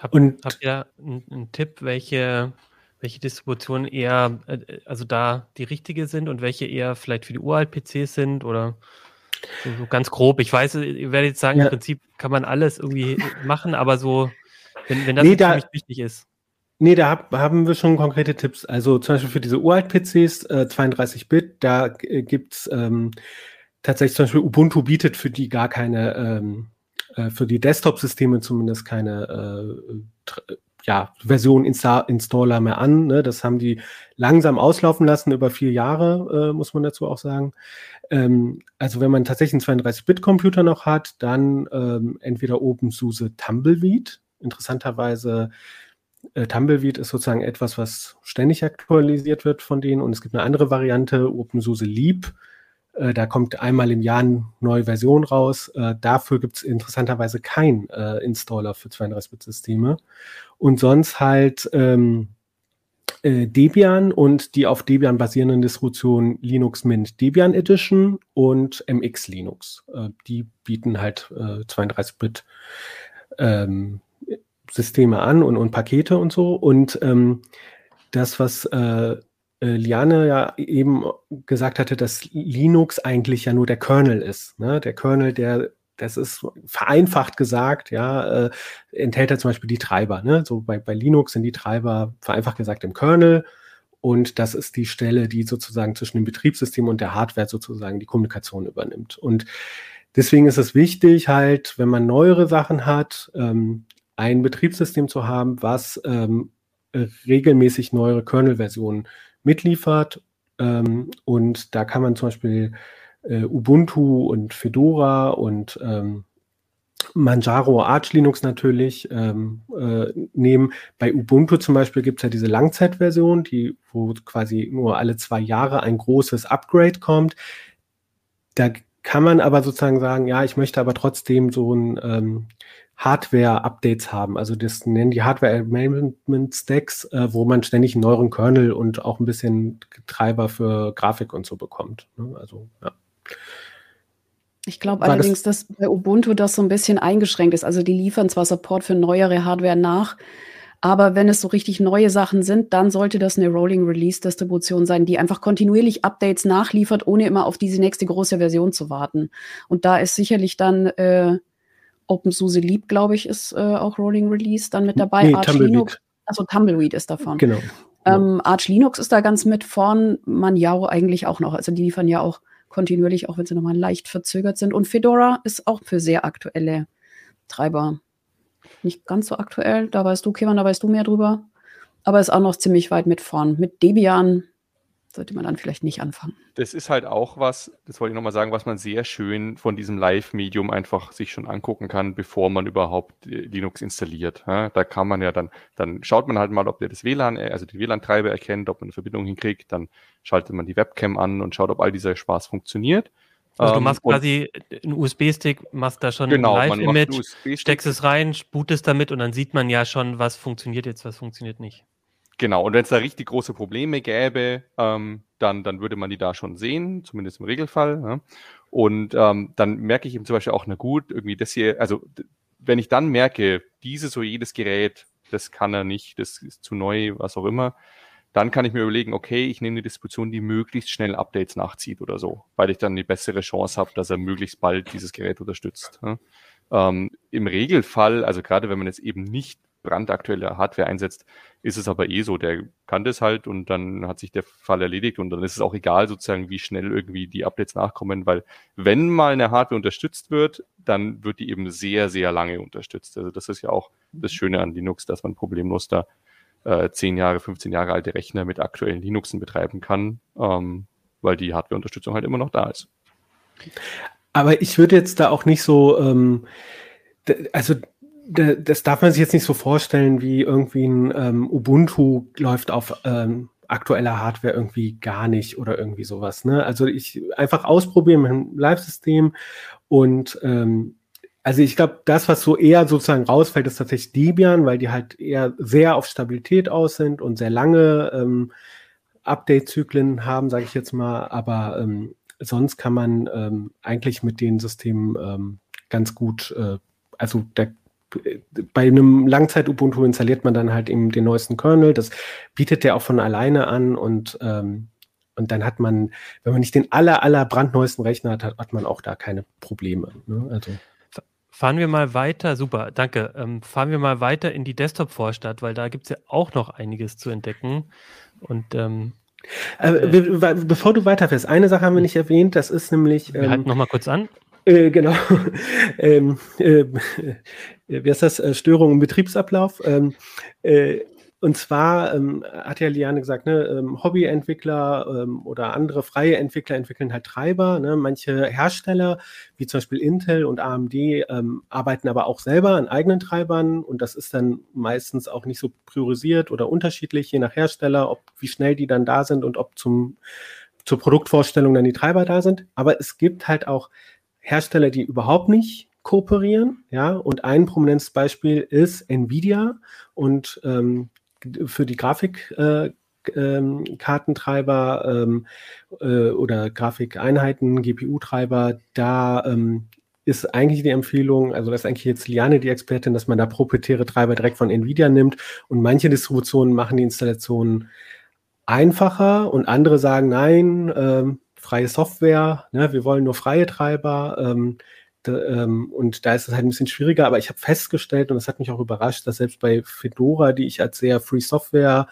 Hab, und habt ihr einen, einen Tipp, welche, welche Distributionen eher, äh, also da die richtige sind und welche eher vielleicht für die uralt-PCs sind oder so, so, ganz grob? Ich weiß, ihr werdet jetzt sagen, ja. im Prinzip kann man alles irgendwie machen, aber so, wenn, wenn das nee, da, wichtig ist. Nee, da hab, haben wir schon konkrete Tipps. Also zum Beispiel für diese uralt-PCs, äh, 32-Bit, da äh, gibt's ähm, tatsächlich zum Beispiel Ubuntu bietet für die gar keine ähm, äh, für die Desktop-Systeme zumindest keine äh, ja, Version Insta Installer mehr an. Ne? Das haben die langsam auslaufen lassen über vier Jahre, äh, muss man dazu auch sagen. Ähm, also wenn man tatsächlich einen 32-Bit-Computer noch hat, dann ähm, entweder OpenSUSE Tumbleweed. Interessanterweise äh, Tumbleweed ist sozusagen etwas, was ständig aktualisiert wird von denen. Und es gibt eine andere Variante, OpenSUSE Leap. Äh, da kommt einmal im Jahr eine neue Version raus. Äh, dafür gibt es interessanterweise keinen Installer für 32-Bit-Systeme. Und sonst halt ähm, äh, Debian und die auf Debian basierenden Distributionen Linux Mint Debian Edition und MX Linux. Die bieten halt 32-Bit ähm, Systeme an und, und Pakete und so. Und ähm, das, was äh, äh, Liane ja eben gesagt hatte, dass Linux eigentlich ja nur der Kernel ist. Ne? Der Kernel, der, das ist vereinfacht gesagt, ja, äh, enthält er zum Beispiel die Treiber. Ne? So bei, bei Linux sind die Treiber vereinfacht gesagt im Kernel. Und das ist die Stelle, die sozusagen zwischen dem Betriebssystem und der Hardware sozusagen die Kommunikation übernimmt. Und deswegen ist es wichtig, halt, wenn man neuere Sachen hat, ähm, ein Betriebssystem zu haben, was ähm, regelmäßig neuere Kernel-Versionen mitliefert. Ähm, und da kann man zum Beispiel äh, Ubuntu und Fedora und ähm, Manjaro Arch Linux natürlich ähm, äh, nehmen. Bei Ubuntu zum Beispiel gibt es ja diese Langzeitversion, die, wo quasi nur alle zwei Jahre ein großes Upgrade kommt. Da kann man aber sozusagen sagen, ja, ich möchte aber trotzdem so ein ähm, Hardware-Updates haben. Also das nennen die Hardware-Amendment-Stacks, äh, wo man ständig einen neueren Kernel und auch ein bisschen Treiber für Grafik und so bekommt. Ne? Also, ja. Ich glaube allerdings, das dass bei Ubuntu das so ein bisschen eingeschränkt ist. Also die liefern zwar Support für neuere Hardware nach, aber wenn es so richtig neue Sachen sind, dann sollte das eine Rolling Release Distribution sein, die einfach kontinuierlich Updates nachliefert, ohne immer auf diese nächste große Version zu warten. Und da ist sicherlich dann äh, OpenSUSE Leap, glaube ich, ist äh, auch Rolling Release dann mit dabei. Nee, Arch Tumbleweed. Linux, also Tumbleweed ist davon. Genau. Ähm, Arch Linux ist da ganz mit vorn, Manjaro eigentlich auch noch. Also die liefern ja auch kontinuierlich, auch wenn sie nochmal leicht verzögert sind. Und Fedora ist auch für sehr aktuelle Treiber. Nicht ganz so aktuell, da weißt du, Kevin, da weißt du mehr drüber. Aber ist auch noch ziemlich weit mit vorn. Mit Debian sollte man dann vielleicht nicht anfangen. Das ist halt auch was, das wollte ich nochmal sagen, was man sehr schön von diesem Live-Medium einfach sich schon angucken kann, bevor man überhaupt Linux installiert. da kann man ja dann, dann schaut man halt mal, ob der das WLAN, also die WLAN-Treiber erkennt, ob man eine Verbindung hinkriegt, dann schaltet man die Webcam an und schaut, ob all dieser Spaß funktioniert. Also du ähm, machst quasi einen USB-Stick, machst da schon genau, ein Live-Image, steckst es rein, bootest damit und dann sieht man ja schon, was funktioniert jetzt, was funktioniert nicht. Genau, und wenn es da richtig große Probleme gäbe, ähm, dann, dann würde man die da schon sehen, zumindest im Regelfall. Ja. Und ähm, dann merke ich eben zum Beispiel auch, na gut, irgendwie das hier, also wenn ich dann merke, dieses oder jedes Gerät, das kann er nicht, das ist zu neu, was auch immer, dann kann ich mir überlegen, okay, ich nehme eine Distribution, die möglichst schnell Updates nachzieht oder so, weil ich dann die bessere Chance habe, dass er möglichst bald dieses Gerät unterstützt. Ja. Ähm, Im Regelfall, also gerade wenn man jetzt eben nicht brandaktuelle Hardware einsetzt, ist es aber eh so, der kann das halt und dann hat sich der Fall erledigt und dann ist es auch egal sozusagen, wie schnell irgendwie die Updates nachkommen, weil wenn mal eine Hardware unterstützt wird, dann wird die eben sehr, sehr lange unterstützt. Also das ist ja auch das Schöne an Linux, dass man problemlos da äh, 10 Jahre, 15 Jahre alte Rechner mit aktuellen Linuxen betreiben kann, ähm, weil die Hardware-Unterstützung halt immer noch da ist. Aber ich würde jetzt da auch nicht so, ähm, also das darf man sich jetzt nicht so vorstellen, wie irgendwie ein ähm, Ubuntu läuft auf ähm, aktueller Hardware irgendwie gar nicht oder irgendwie sowas. Ne? Also ich einfach ausprobieren mit einem Live-System und ähm, also ich glaube, das, was so eher sozusagen rausfällt, ist tatsächlich Debian, weil die halt eher sehr auf Stabilität aus sind und sehr lange ähm, Update-Zyklen haben, sage ich jetzt mal. Aber ähm, sonst kann man ähm, eigentlich mit den Systemen ähm, ganz gut, äh, also der, bei einem Langzeit-Ubuntu installiert man dann halt eben den neuesten Kernel. Das bietet der auch von alleine an und ähm, und dann hat man, wenn man nicht den aller, aller brandneuesten Rechner hat, hat man auch da keine Probleme. Ne? Also. Fahren wir mal weiter, super, danke. Ähm, fahren wir mal weiter in die Desktop-Vorstadt, weil da gibt es ja auch noch einiges zu entdecken. Und ähm, äh, äh, bevor du weiterfährst, eine Sache haben wir nicht erwähnt, das ist nämlich. Wir ähm, halten nochmal kurz an. Äh, genau. ähm, äh, wie heißt das? Äh, Störung im Betriebsablauf. Ähm, äh, und zwar ähm, hat ja Liane gesagt, ne, ähm, Hobbyentwickler ähm, oder andere freie Entwickler entwickeln halt Treiber. Ne? Manche Hersteller, wie zum Beispiel Intel und AMD, ähm, arbeiten aber auch selber an eigenen Treibern und das ist dann meistens auch nicht so priorisiert oder unterschiedlich, je nach Hersteller, ob wie schnell die dann da sind und ob zum, zur Produktvorstellung dann die Treiber da sind. Aber es gibt halt auch Hersteller, die überhaupt nicht kooperieren, ja, und ein prominentes Beispiel ist Nvidia und ähm, für die Grafikkartentreiber ähm, ähm, äh, oder Grafikeinheiten, GPU-Treiber, da ähm, ist eigentlich die Empfehlung, also das ist eigentlich jetzt Liane die Expertin, dass man da proprietäre Treiber direkt von Nvidia nimmt und manche Distributionen machen die Installation einfacher und andere sagen, nein, ähm, freie Software, ne, wir wollen nur freie Treiber. Ähm, ähm, und da ist es halt ein bisschen schwieriger, aber ich habe festgestellt, und das hat mich auch überrascht, dass selbst bei Fedora, die ich als sehr Free Software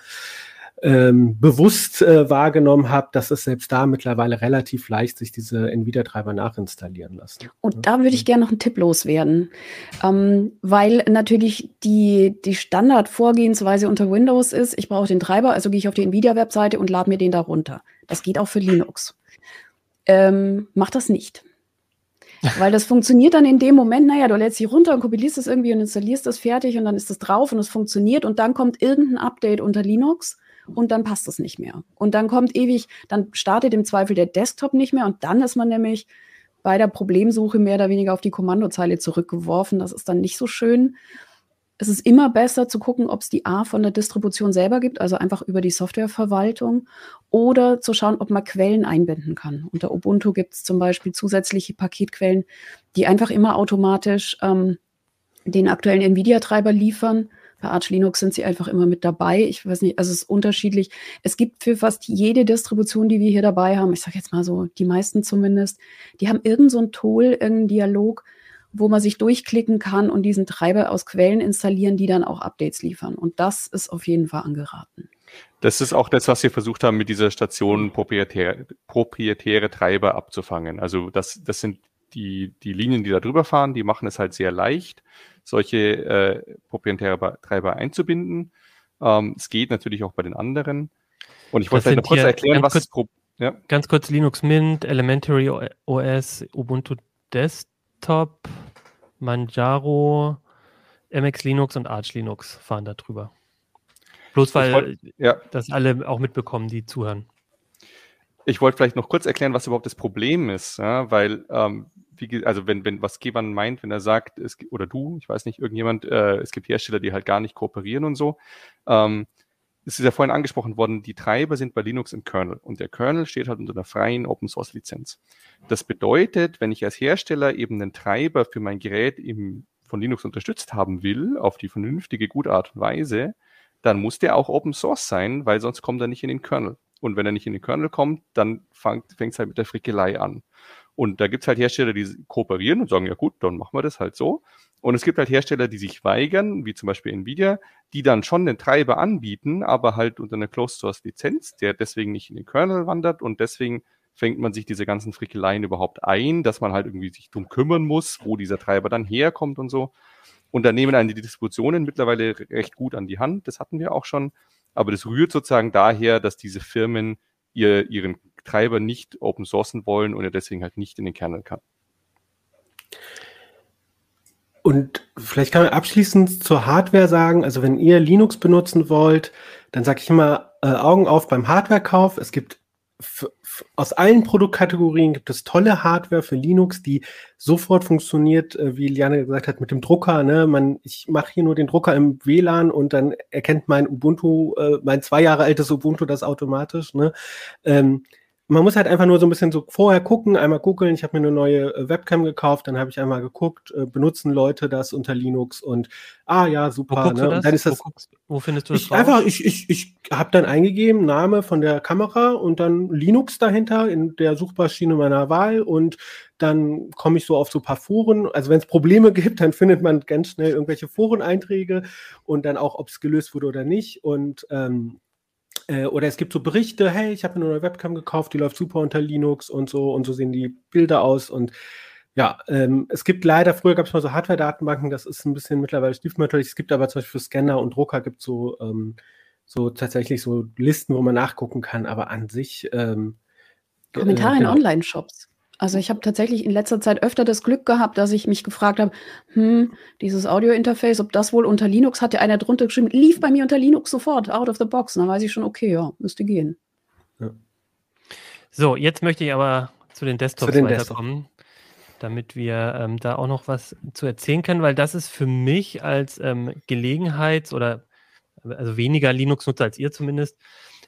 ähm, bewusst äh, wahrgenommen habe, dass es selbst da mittlerweile relativ leicht sich diese Nvidia-Treiber nachinstallieren lassen. Und da würde ich gerne noch einen Tipp loswerden, ähm, weil natürlich die, die Standardvorgehensweise unter Windows ist, ich brauche den Treiber, also gehe ich auf die Nvidia-Webseite und lade mir den da runter. Das geht auch für Linux. Ähm, mach das nicht. Weil das funktioniert dann in dem Moment, naja, du lädst sie runter und kompilierst es irgendwie und installierst das fertig und dann ist das drauf und es funktioniert und dann kommt irgendein Update unter Linux und dann passt das nicht mehr. Und dann kommt ewig, dann startet im Zweifel der Desktop nicht mehr und dann ist man nämlich bei der Problemsuche mehr oder weniger auf die Kommandozeile zurückgeworfen. Das ist dann nicht so schön es ist immer besser zu gucken, ob es die A von der Distribution selber gibt, also einfach über die Softwareverwaltung, oder zu schauen, ob man Quellen einbinden kann. Unter Ubuntu gibt es zum Beispiel zusätzliche Paketquellen, die einfach immer automatisch ähm, den aktuellen NVIDIA-Treiber liefern. Bei Arch Linux sind sie einfach immer mit dabei. Ich weiß nicht, also es ist unterschiedlich. Es gibt für fast jede Distribution, die wir hier dabei haben, ich sage jetzt mal so, die meisten zumindest, die haben irgend so ein Tool, irgendeinen Dialog, wo man sich durchklicken kann und diesen Treiber aus Quellen installieren, die dann auch Updates liefern. Und das ist auf jeden Fall angeraten. Das ist auch das, was wir versucht haben, mit dieser Station proprietäre, proprietäre Treiber abzufangen. Also das, das sind die, die Linien, die da drüber fahren, die machen es halt sehr leicht, solche äh, proprietäre Treiber einzubinden. Ähm, es geht natürlich auch bei den anderen. Und ich wollte vielleicht noch kurz erklären, was kurz, ja. Ganz kurz Linux Mint, Elementary OS, Ubuntu Desktop. Desktop, Manjaro, MX Linux und Arch Linux fahren da drüber. Bloß weil wollt, ja. das alle auch mitbekommen, die zuhören. Ich wollte vielleicht noch kurz erklären, was überhaupt das Problem ist, ja, weil, ähm, wie, also wenn, wenn was Gewan meint, wenn er sagt, es, oder du, ich weiß nicht, irgendjemand, äh, es gibt Hersteller, die halt gar nicht kooperieren und so. Ähm, ist ja vorhin angesprochen worden, die Treiber sind bei Linux im Kernel und der Kernel steht halt unter einer freien Open Source Lizenz. Das bedeutet, wenn ich als Hersteller eben einen Treiber für mein Gerät im, von Linux unterstützt haben will, auf die vernünftige, gute Art und Weise, dann muss der auch Open Source sein, weil sonst kommt er nicht in den Kernel. Und wenn er nicht in den Kernel kommt, dann fängt es halt mit der Frickelei an. Und da gibt es halt Hersteller, die kooperieren und sagen, ja gut, dann machen wir das halt so. Und es gibt halt Hersteller, die sich weigern, wie zum Beispiel Nvidia, die dann schon den Treiber anbieten, aber halt unter einer Closed Source Lizenz, der deswegen nicht in den Kernel wandert und deswegen fängt man sich diese ganzen Frickeleien überhaupt ein, dass man halt irgendwie sich drum kümmern muss, wo dieser Treiber dann herkommt und so. Und da nehmen einen die Distributionen mittlerweile recht gut an die Hand, das hatten wir auch schon. Aber das rührt sozusagen daher, dass diese Firmen ihr, ihren Treiber nicht open sourcen wollen und er deswegen halt nicht in den Kernel kann. Und vielleicht kann man abschließend zur Hardware sagen, also wenn ihr Linux benutzen wollt, dann sage ich immer äh, Augen auf beim Hardwarekauf. Es gibt aus allen Produktkategorien gibt es tolle Hardware für Linux, die sofort funktioniert, äh, wie Liane gesagt hat, mit dem Drucker. Ne? Man, ich mache hier nur den Drucker im WLAN und dann erkennt mein Ubuntu, äh, mein zwei Jahre altes Ubuntu das automatisch. Ne? Ähm, man muss halt einfach nur so ein bisschen so vorher gucken, einmal googeln. Ich habe mir eine neue äh, Webcam gekauft, dann habe ich einmal geguckt, äh, benutzen Leute das unter Linux und ah ja, super. Wo, ne? dann ist das, wo, guckst, wo findest du das ich raus? Einfach, ich, ich, ich habe dann eingegeben, Name von der Kamera und dann Linux dahinter in der Suchmaschine meiner Wahl und dann komme ich so auf so ein paar Foren. Also wenn es Probleme gibt, dann findet man ganz schnell irgendwelche Foreneinträge und dann auch, ob es gelöst wurde oder nicht. Und ähm, äh, oder es gibt so Berichte, hey, ich habe eine neue Webcam gekauft, die läuft super unter Linux und so und so sehen die Bilder aus und ja, ähm, es gibt leider, früher gab es mal so Hardware-Datenbanken, das ist ein bisschen mittlerweile stiefmütterlich. Es gibt aber zum Beispiel für Scanner und Drucker gibt so, ähm, so tatsächlich so Listen, wo man nachgucken kann, aber an sich. Ähm, Kommentare äh, genau. in Online-Shops. Also ich habe tatsächlich in letzter Zeit öfter das Glück gehabt, dass ich mich gefragt habe, hm, dieses Audio-Interface, ob das wohl unter Linux, hat ja einer drunter geschrieben, lief bei mir unter Linux sofort, out of the box. Und dann weiß ich schon, okay, ja, müsste gehen. Ja. So, jetzt möchte ich aber zu den Desktops zu den weiterkommen, Desktop. damit wir ähm, da auch noch was zu erzählen können, weil das ist für mich als ähm, Gelegenheits- oder also weniger Linux-Nutzer als ihr zumindest,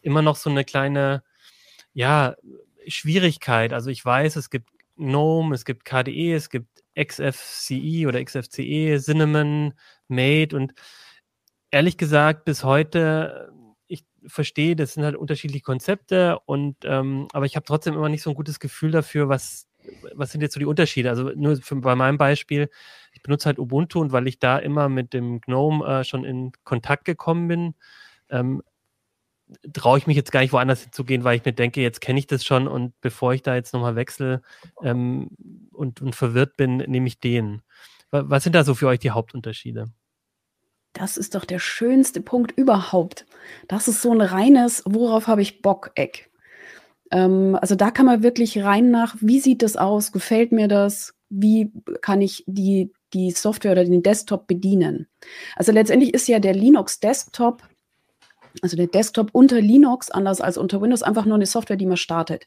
immer noch so eine kleine, ja, Schwierigkeit. Also ich weiß, es gibt GNOME, es gibt KDE, es gibt XFCE oder XFCE, Cinnamon, Mate und ehrlich gesagt bis heute, ich verstehe, das sind halt unterschiedliche Konzepte und ähm, aber ich habe trotzdem immer nicht so ein gutes Gefühl dafür, was was sind jetzt so die Unterschiede? Also nur für, bei meinem Beispiel, ich benutze halt Ubuntu und weil ich da immer mit dem GNOME äh, schon in Kontakt gekommen bin, ähm, traue ich mich jetzt gar nicht woanders hinzugehen, weil ich mir denke, jetzt kenne ich das schon und bevor ich da jetzt nochmal wechsle ähm, und, und verwirrt bin, nehme ich den. Was sind da so für euch die Hauptunterschiede? Das ist doch der schönste Punkt überhaupt. Das ist so ein reines, worauf habe ich Bock, Eck. Ähm, also da kann man wirklich rein nach, wie sieht das aus, gefällt mir das, wie kann ich die, die Software oder den Desktop bedienen. Also letztendlich ist ja der Linux Desktop also der Desktop unter Linux, anders als unter Windows, einfach nur eine Software, die man startet.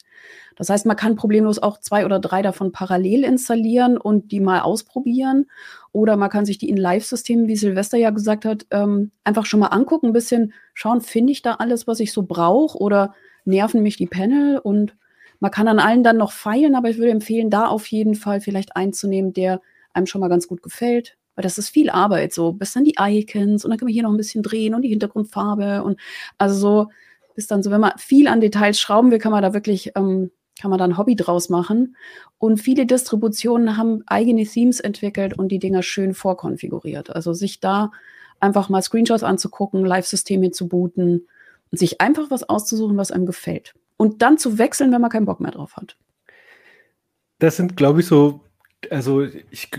Das heißt, man kann problemlos auch zwei oder drei davon parallel installieren und die mal ausprobieren. Oder man kann sich die in Live-Systemen, wie Silvester ja gesagt hat, ähm, einfach schon mal angucken, ein bisschen schauen, finde ich da alles, was ich so brauche oder nerven mich die Panel und man kann an allen dann noch feilen, aber ich würde empfehlen, da auf jeden Fall vielleicht einzunehmen, der einem schon mal ganz gut gefällt. Weil das ist viel Arbeit, so bis dann die Icons und dann kann man hier noch ein bisschen drehen und die Hintergrundfarbe und also so bis dann so, wenn man viel an Details schrauben will, kann man da wirklich, ähm, kann man da ein Hobby draus machen. Und viele Distributionen haben eigene Themes entwickelt und die Dinger schön vorkonfiguriert. Also sich da einfach mal Screenshots anzugucken, Live-Systeme zu booten und sich einfach was auszusuchen, was einem gefällt. Und dann zu wechseln, wenn man keinen Bock mehr drauf hat. Das sind, glaube ich, so also ich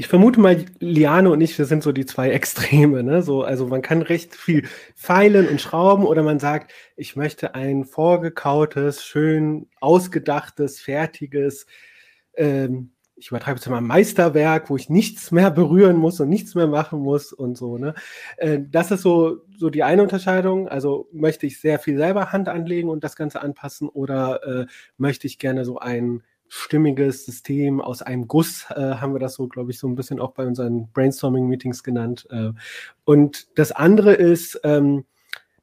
ich vermute mal, Liane und ich, wir sind so die zwei Extreme. Ne? So, also man kann recht viel feilen und schrauben oder man sagt, ich möchte ein vorgekautes, schön ausgedachtes, fertiges, ähm, ich übertreibe jetzt mal Meisterwerk, wo ich nichts mehr berühren muss und nichts mehr machen muss und so. Ne? Äh, das ist so, so die eine Unterscheidung. Also möchte ich sehr viel selber Hand anlegen und das Ganze anpassen oder äh, möchte ich gerne so ein stimmiges System aus einem Guss, äh, haben wir das so, glaube ich, so ein bisschen auch bei unseren Brainstorming-Meetings genannt. Äh, und das andere ist ähm,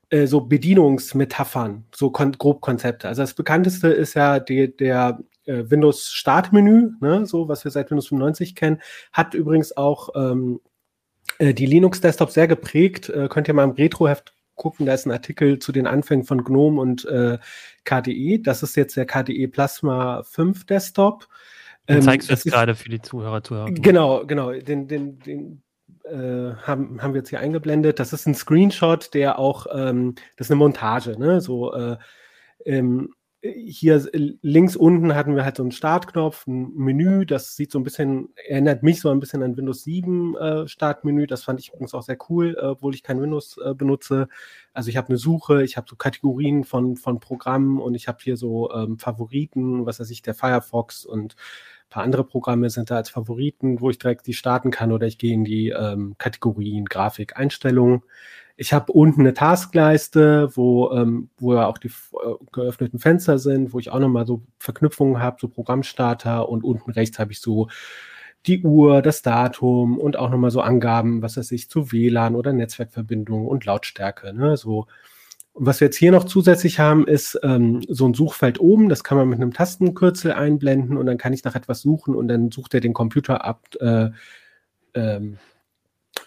äh, so Bedienungsmetaphern, so kon grob Konzepte. Also das bekannteste ist ja die, der äh, Windows-Startmenü, ne, so was wir seit Windows 95 kennen, hat übrigens auch ähm, äh, die Linux-Desktop sehr geprägt. Äh, könnt ihr mal im Retro-Heft gucken, da ist ein Artikel zu den Anfängen von GNOME und äh, KDE. Das ist jetzt der KDE Plasma 5 Desktop. Ähm, zeigst du jetzt gerade für die Zuhörer, Zuhörer. Genau, genau. Den, den, den äh, haben, haben wir jetzt hier eingeblendet. Das ist ein Screenshot, der auch, ähm, das ist eine Montage, ne? So, äh, ähm, hier links unten hatten wir halt so einen Startknopf, ein Menü, das sieht so ein bisschen, erinnert mich so ein bisschen an Windows 7 äh, Startmenü. Das fand ich übrigens auch sehr cool, äh, obwohl ich kein Windows äh, benutze. Also ich habe eine Suche, ich habe so Kategorien von, von Programmen und ich habe hier so ähm, Favoriten, was weiß ich, der Firefox und ein paar andere Programme sind da als Favoriten, wo ich direkt die starten kann oder ich gehe in die ähm, Kategorien Grafik, Einstellungen. Ich habe unten eine Taskleiste, wo, ähm, wo ja auch die äh, geöffneten Fenster sind, wo ich auch nochmal so Verknüpfungen habe, so Programmstarter und unten rechts habe ich so die Uhr, das Datum und auch nochmal so Angaben, was weiß ich, zu WLAN oder Netzwerkverbindungen und Lautstärke. Ne? So. Und was wir jetzt hier noch zusätzlich haben, ist ähm, so ein Suchfeld oben. Das kann man mit einem Tastenkürzel einblenden und dann kann ich nach etwas suchen und dann sucht er den Computer ab äh, ähm,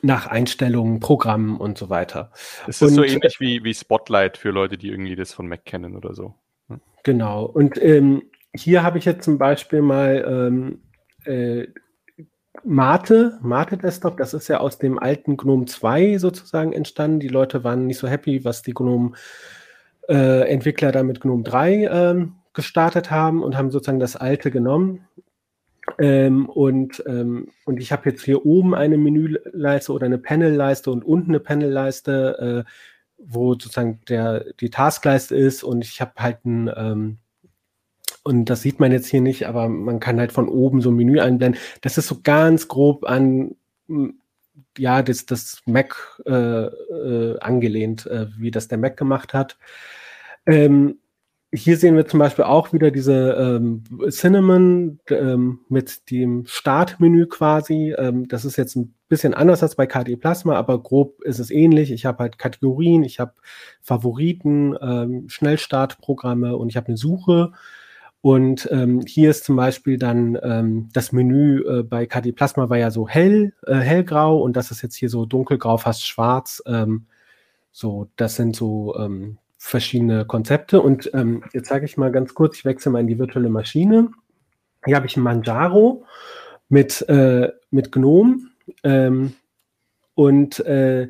nach Einstellungen, Programmen und so weiter. Das ist und, so ähnlich wie, wie Spotlight für Leute, die irgendwie das von Mac kennen oder so. Hm? Genau. Und ähm, hier habe ich jetzt zum Beispiel mal ähm, äh, Mate, Mate Desktop, das ist ja aus dem alten GNOME 2 sozusagen entstanden. Die Leute waren nicht so happy, was die GNOME äh, Entwickler da mit GNOME 3 ähm, gestartet haben und haben sozusagen das alte genommen. Ähm, und, ähm, und ich habe jetzt hier oben eine Menüleiste oder eine Panelleiste und unten eine Panelleiste, äh, wo sozusagen der, die Taskleiste ist und ich habe halt ein ähm, und das sieht man jetzt hier nicht, aber man kann halt von oben so ein Menü einblenden. Das ist so ganz grob an ja, das, das Mac äh, äh, angelehnt, äh, wie das der Mac gemacht hat. Ähm, hier sehen wir zum Beispiel auch wieder diese ähm, Cinnamon ähm, mit dem Startmenü quasi. Ähm, das ist jetzt ein bisschen anders als bei KD Plasma, aber grob ist es ähnlich. Ich habe halt Kategorien, ich habe Favoriten, ähm, Schnellstartprogramme und ich habe eine Suche. Und ähm, hier ist zum Beispiel dann ähm, das Menü äh, bei KD Plasma war ja so hell, äh, hellgrau und das ist jetzt hier so dunkelgrau, fast schwarz. Ähm, so, das sind so ähm, verschiedene Konzepte. Und ähm, jetzt zeige ich mal ganz kurz, ich wechsle mal in die virtuelle Maschine. Hier habe ich ein Manjaro mit, äh, mit Gnome. Ähm, und äh,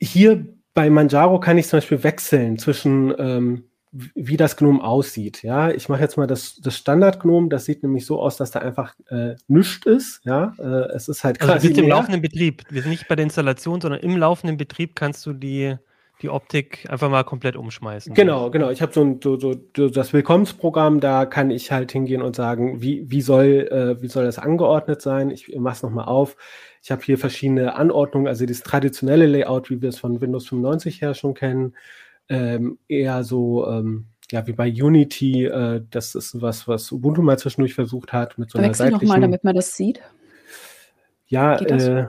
hier bei Manjaro kann ich zum Beispiel wechseln zwischen ähm, wie das Gnome aussieht. Ja, ich mache jetzt mal das, das Standard-Gnome. Das sieht nämlich so aus, dass da einfach äh, nichts ist. Ja, äh, es ist halt also quasi. Also im laufenden Betrieb. Wir sind nicht bei der Installation, sondern im laufenden Betrieb kannst du die, die Optik einfach mal komplett umschmeißen. Genau, genau. Ich habe so, ein, so, so, das Willkommensprogramm, da kann ich halt hingehen und sagen, wie, wie, soll, äh, wie soll das angeordnet sein? Ich mache es nochmal auf. Ich habe hier verschiedene Anordnungen, also das traditionelle Layout, wie wir es von Windows 95 her schon kennen ähm, eher so, ähm, ja, wie bei Unity, äh, das ist was, was Ubuntu mal zwischendurch versucht hat mit so einer Wechsel nochmal, damit man das sieht. Ja, äh,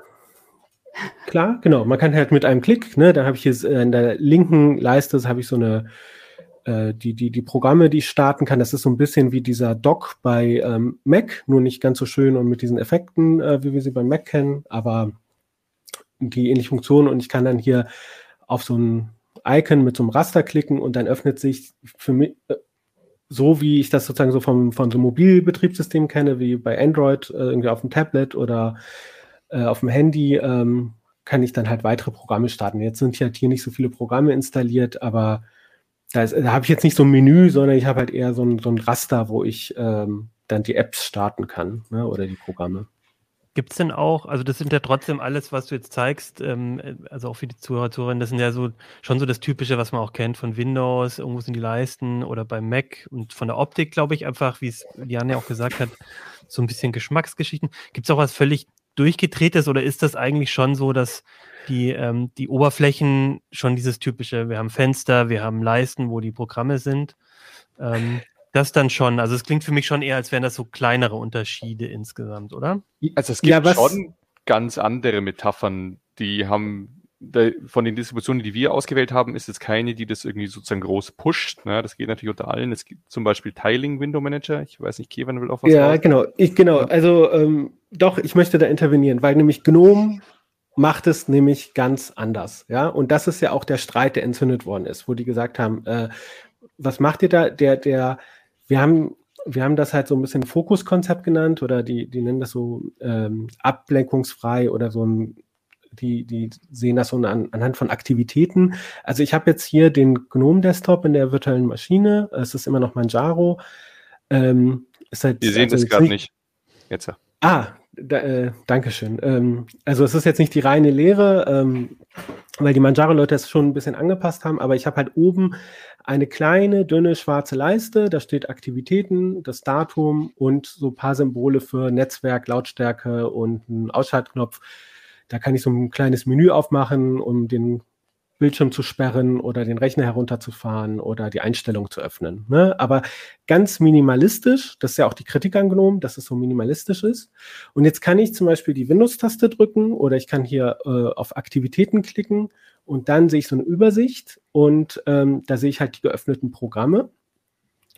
klar, genau. Man kann halt mit einem Klick, ne, da habe ich jetzt in der linken Leiste habe ich so eine äh, die, die, die Programme, die ich starten kann, das ist so ein bisschen wie dieser Dock bei ähm, Mac, nur nicht ganz so schön und mit diesen Effekten, äh, wie wir sie beim Mac kennen, aber die ähnliche Funktion und ich kann dann hier auf so ein Icon mit so einem Raster klicken und dann öffnet sich für mich, äh, so wie ich das sozusagen so vom, von so einem Mobilbetriebssystem kenne, wie bei Android, äh, irgendwie auf dem Tablet oder äh, auf dem Handy, ähm, kann ich dann halt weitere Programme starten. Jetzt sind halt hier nicht so viele Programme installiert, aber da, da habe ich jetzt nicht so ein Menü, sondern ich habe halt eher so ein, so ein Raster, wo ich ähm, dann die Apps starten kann ne, oder die Programme. Gibt es denn auch, also das sind ja trotzdem alles, was du jetzt zeigst, ähm, also auch für die Zuhörer, Zuhörerinnen, das sind ja so schon so das Typische, was man auch kennt von Windows, irgendwo sind die Leisten oder beim Mac und von der Optik, glaube ich, einfach, wie es Jan ja auch gesagt hat, so ein bisschen Geschmacksgeschichten. Gibt es auch was völlig durchgedrehtes oder ist das eigentlich schon so, dass die, ähm, die Oberflächen schon dieses typische, wir haben Fenster, wir haben Leisten, wo die Programme sind? Ähm, das dann schon. Also es klingt für mich schon eher, als wären das so kleinere Unterschiede insgesamt, oder? Also es gibt ja, schon ganz andere Metaphern, die haben von den Distributionen, die wir ausgewählt haben, ist es keine, die das irgendwie sozusagen groß pusht. Ne? Das geht natürlich unter allen. Es gibt zum Beispiel Tiling Window Manager. Ich weiß nicht, Kevin will auch was Ja, raus. genau. Ich, genau. Also ähm, doch, ich möchte da intervenieren, weil nämlich GNOME macht es nämlich ganz anders. Ja, und das ist ja auch der Streit, der entzündet worden ist, wo die gesagt haben, äh, was macht ihr da? Der, der wir haben, wir haben das halt so ein bisschen Fokuskonzept genannt oder die, die nennen das so ähm, ablenkungsfrei oder so ein, die, die sehen das so an, anhand von Aktivitäten. Also ich habe jetzt hier den GNOME-Desktop in der virtuellen Maschine. Es ist immer noch Manjaro. Ähm, ist halt, Wir sehen also das gerade nicht. Jetzt. Ah, da, äh, Dankeschön. Ähm, also es ist jetzt nicht die reine Lehre, ähm, weil die Manjaro-Leute es schon ein bisschen angepasst haben, aber ich habe halt oben eine kleine, dünne schwarze Leiste. Da steht Aktivitäten, das Datum und so ein paar Symbole für Netzwerk, Lautstärke und einen Ausschaltknopf. Da kann ich so ein kleines Menü aufmachen, um den Bildschirm zu sperren oder den Rechner herunterzufahren oder die Einstellung zu öffnen. Ne? Aber ganz minimalistisch, das ist ja auch die Kritik angenommen, dass es so minimalistisch ist. Und jetzt kann ich zum Beispiel die Windows-Taste drücken oder ich kann hier äh, auf Aktivitäten klicken Und dann sehe ich so eine Übersicht und ähm, da sehe ich halt die geöffneten Programme.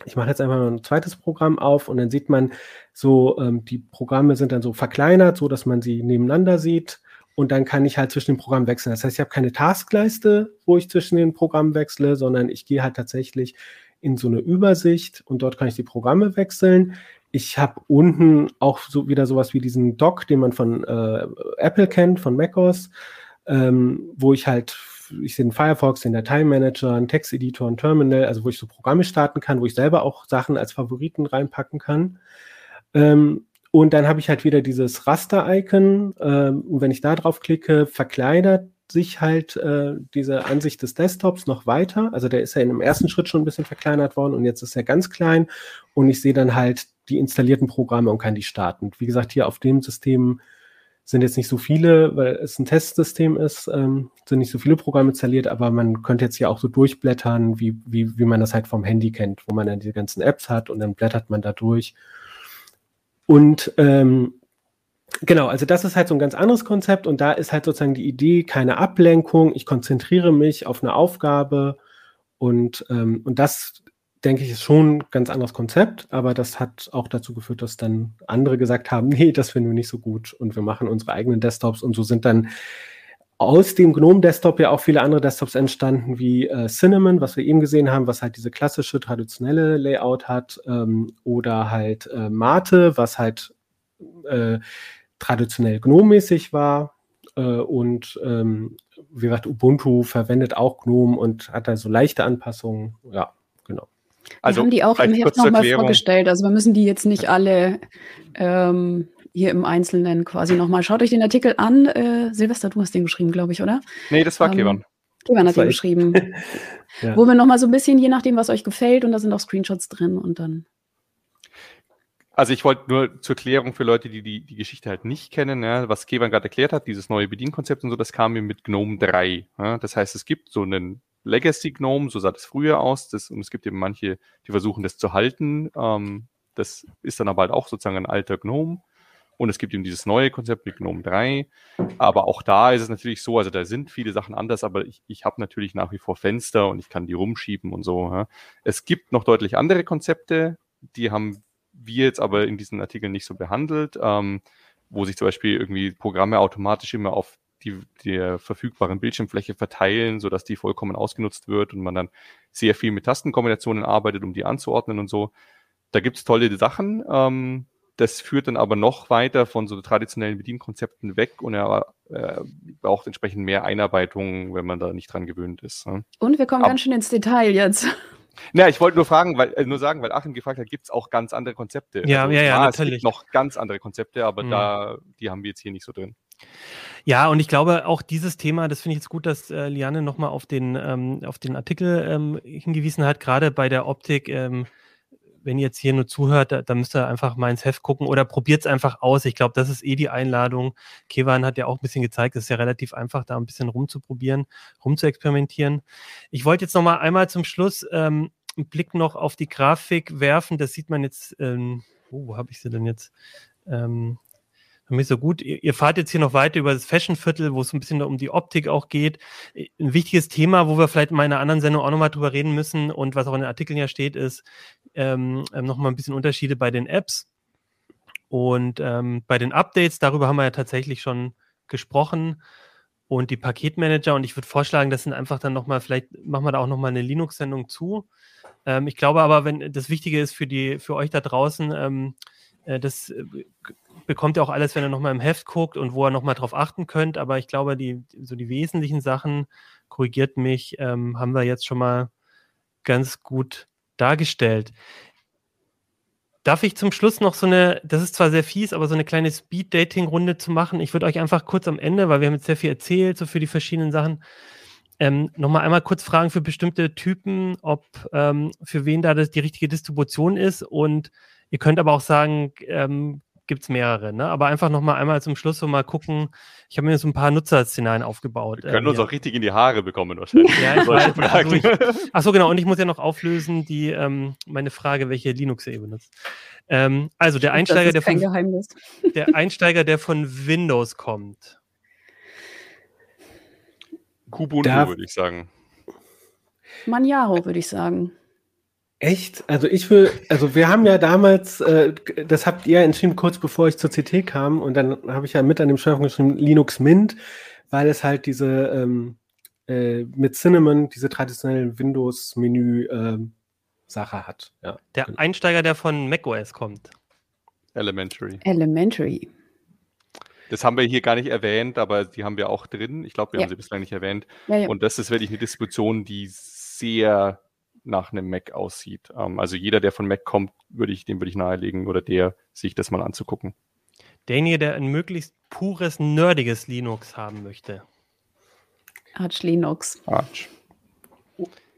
Ich mache jetzt einfach mal ein zweites Programm auf und dann sieht man so, ähm, die Programme sind dann so verkleinert, so dass man sie nebeneinander sieht. Und dann kann ich halt zwischen den Programmen wechseln. Das heißt, ich habe keine Taskleiste, wo ich zwischen den Programmen wechsle, sondern ich gehe halt tatsächlich in so eine Übersicht und dort kann ich die Programme wechseln. Ich habe unten auch so wieder sowas wie diesen Dock, den man von äh, Apple kennt, von macOS, ähm, wo ich halt, ich sehe den Firefox, den Dateimanager, einen Texteditor, ein Terminal, also wo ich so Programme starten kann, wo ich selber auch Sachen als Favoriten reinpacken kann. Ähm, und dann habe ich halt wieder dieses Raster-Icon. Ähm, und wenn ich da drauf klicke, verkleinert sich halt äh, diese Ansicht des Desktops noch weiter. Also der ist ja in dem ersten Schritt schon ein bisschen verkleinert worden und jetzt ist er ganz klein. Und ich sehe dann halt die installierten Programme und kann die starten. Wie gesagt, hier auf dem System sind jetzt nicht so viele, weil es ein Testsystem ist, ähm, sind nicht so viele Programme installiert, aber man könnte jetzt hier auch so durchblättern, wie, wie, wie man das halt vom Handy kennt, wo man dann die ganzen Apps hat und dann blättert man da durch. Und ähm, genau, also das ist halt so ein ganz anderes Konzept und da ist halt sozusagen die Idee, keine Ablenkung, ich konzentriere mich auf eine Aufgabe und, ähm, und das denke ich, ist schon ein ganz anderes Konzept, aber das hat auch dazu geführt, dass dann andere gesagt haben, nee, das finden wir nicht so gut und wir machen unsere eigenen Desktops und so sind dann aus dem GNOME Desktop ja auch viele andere Desktops entstanden, wie äh, Cinnamon, was wir eben gesehen haben, was halt diese klassische, traditionelle Layout hat, ähm, oder halt äh, Mate, was halt äh, traditionell GNOME-mäßig war. Äh, und ähm, wie gesagt, Ubuntu verwendet auch GNOME und hat da so leichte Anpassungen. Ja, genau. Also, wir haben die auch im Heft nochmal vorgestellt. Also wir müssen die jetzt nicht alle ähm, hier im Einzelnen quasi nochmal. Schaut euch den Artikel an. Äh, Silvester, du hast den geschrieben, glaube ich, oder? Nee, das war ähm, Kevan. Kevan hat den geschrieben. ja. Wo wir nochmal so ein bisschen, je nachdem, was euch gefällt, und da sind auch Screenshots drin und dann. Also ich wollte nur zur Klärung für Leute, die die, die Geschichte halt nicht kennen, ja, was Kevan gerade erklärt hat, dieses neue Bedienkonzept und so, das kam mir mit GNOME 3. Ja. Das heißt, es gibt so einen Legacy GNOME, so sah das früher aus, das, und es gibt eben manche, die versuchen das zu halten. Ähm, das ist dann aber halt auch sozusagen ein alter GNOME. Und es gibt eben dieses neue Konzept mit GNOME 3. Aber auch da ist es natürlich so, also da sind viele Sachen anders, aber ich, ich habe natürlich nach wie vor Fenster und ich kann die rumschieben und so. Ja. Es gibt noch deutlich andere Konzepte, die haben wir jetzt aber in diesen Artikeln nicht so behandelt, ähm, wo sich zum Beispiel irgendwie Programme automatisch immer auf die, der verfügbaren Bildschirmfläche verteilen, sodass die vollkommen ausgenutzt wird und man dann sehr viel mit Tastenkombinationen arbeitet, um die anzuordnen und so. Da gibt's tolle Sachen. Ähm, das führt dann aber noch weiter von so traditionellen Bedienkonzepten weg und er äh, braucht entsprechend mehr Einarbeitung, wenn man da nicht dran gewöhnt ist. Ne? Und wir kommen aber, ganz schön ins Detail jetzt. Na, ich wollte nur fragen, weil äh, nur sagen, weil Achim gefragt hat, gibt es auch ganz andere Konzepte? Ja, also, ja, ja, natürlich. Es gibt noch ganz andere Konzepte, aber mhm. da, die haben wir jetzt hier nicht so drin. Ja, und ich glaube auch dieses Thema, das finde ich jetzt gut, dass äh, Liane nochmal auf den, ähm, auf den Artikel ähm, hingewiesen hat, gerade bei der Optik. Ähm, wenn ihr jetzt hier nur zuhört, da, da müsst ihr einfach mal ins Heft gucken oder probiert es einfach aus. Ich glaube, das ist eh die Einladung. Kevan hat ja auch ein bisschen gezeigt, es ist ja relativ einfach, da ein bisschen rumzuprobieren, rumzuexperimentieren. Ich wollte jetzt noch mal einmal zum Schluss ähm, einen Blick noch auf die Grafik werfen. Das sieht man jetzt, ähm, oh, wo habe ich sie denn jetzt? Ähm, nicht so gut. Ihr, ihr, fahrt jetzt hier noch weiter über das Fashionviertel, wo es ein bisschen um die Optik auch geht. Ein wichtiges Thema, wo wir vielleicht in einer anderen Sendung auch nochmal drüber reden müssen und was auch in den Artikeln ja steht, ist ähm, ähm, nochmal ein bisschen Unterschiede bei den Apps und ähm, bei den Updates. Darüber haben wir ja tatsächlich schon gesprochen und die Paketmanager. Und ich würde vorschlagen, das sind einfach dann nochmal, vielleicht machen wir da auch nochmal eine Linux-Sendung zu. Ähm, ich glaube aber, wenn das Wichtige ist für die, für euch da draußen, ähm, äh, das äh, bekommt ihr auch alles, wenn ihr nochmal im Heft guckt und wo ihr nochmal drauf achten könnt. Aber ich glaube, die, so die wesentlichen Sachen, korrigiert mich, ähm, haben wir jetzt schon mal ganz gut dargestellt. Darf ich zum Schluss noch so eine, das ist zwar sehr fies, aber so eine kleine Speed-Dating-Runde zu machen? Ich würde euch einfach kurz am Ende, weil wir haben jetzt sehr viel erzählt, so für die verschiedenen Sachen, ähm, nochmal einmal kurz fragen für bestimmte Typen, ob ähm, für wen da das die richtige Distribution ist und Ihr könnt aber auch sagen, ähm, gibt es mehrere, ne? Aber einfach nochmal einmal zum Schluss so mal gucken. Ich habe mir so ein paar Nutzerszenarien aufgebaut. Wir können ähm, uns ja. auch richtig in die Haare bekommen wahrscheinlich. ja, ich weiß, also ich, achso, genau. Und ich muss ja noch auflösen, die ähm, meine Frage, welche Linux ihr benutzt. Ähm, also der Einsteiger, der von, der Einsteiger, der von Windows kommt. Kubuntu würde ich sagen. Manjaro würde ich sagen. Echt? Also ich will, also wir haben ja damals, äh, das habt ihr entschieden kurz bevor ich zur CT kam und dann habe ich ja mit an dem Schwerpunkt geschrieben Linux Mint, weil es halt diese ähm, äh, mit Cinnamon diese traditionellen Windows-Menü äh, Sache hat. Ja. Der Einsteiger, der von macOS kommt. Elementary. Elementary. Das haben wir hier gar nicht erwähnt, aber die haben wir auch drin. Ich glaube, wir ja. haben sie bislang nicht erwähnt. Ja, ja. Und das ist wirklich eine Distribution, die sehr nach einem Mac aussieht. Ähm, also jeder, der von Mac kommt, würde ich, dem würde ich nahelegen oder der, sich das mal anzugucken. Derjenige, der ein möglichst pures, nerdiges Linux haben möchte. Arch Linux. Arch.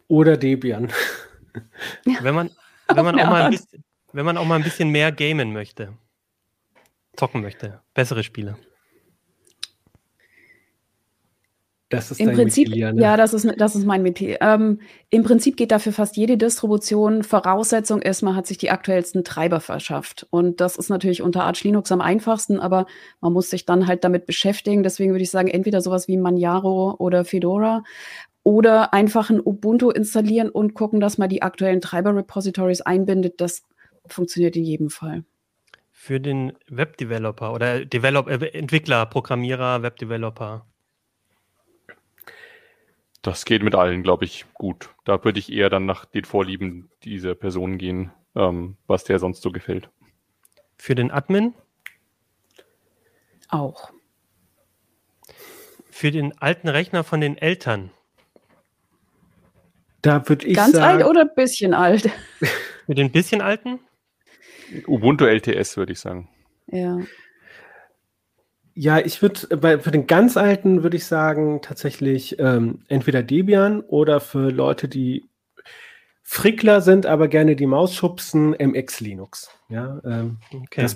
Oder Debian. Wenn man, wenn man, auch mal ein bisschen, wenn man auch mal ein bisschen mehr gamen möchte, zocken möchte, bessere Spiele. Das ist Im Prinzip, Metier, ne? ja, das ist, das ist mein Metier. Ähm, Im Prinzip geht dafür fast jede Distribution. Voraussetzung ist, man hat sich die aktuellsten Treiber verschafft. Und das ist natürlich unter Arch Linux am einfachsten, aber man muss sich dann halt damit beschäftigen. Deswegen würde ich sagen, entweder sowas wie Manjaro oder Fedora oder einfach ein Ubuntu installieren und gucken, dass man die aktuellen Treiber-Repositories einbindet. Das funktioniert in jedem Fall. Für den Webdeveloper oder Develop äh, Entwickler, Programmierer, Webdeveloper das geht mit allen, glaube ich, gut. Da würde ich eher dann nach den Vorlieben dieser Person gehen, ähm, was der sonst so gefällt. Für den Admin? Auch. Für den alten Rechner von den Eltern? Da würde ich Ganz sagen, alt oder ein bisschen alt? Für den bisschen alten? Ubuntu LTS würde ich sagen. Ja. Ja, ich würde für den ganz alten würde ich sagen tatsächlich ähm, entweder Debian oder für Leute, die Frickler sind, aber gerne die Maus schubsen, MX Linux. Ja, ähm, okay.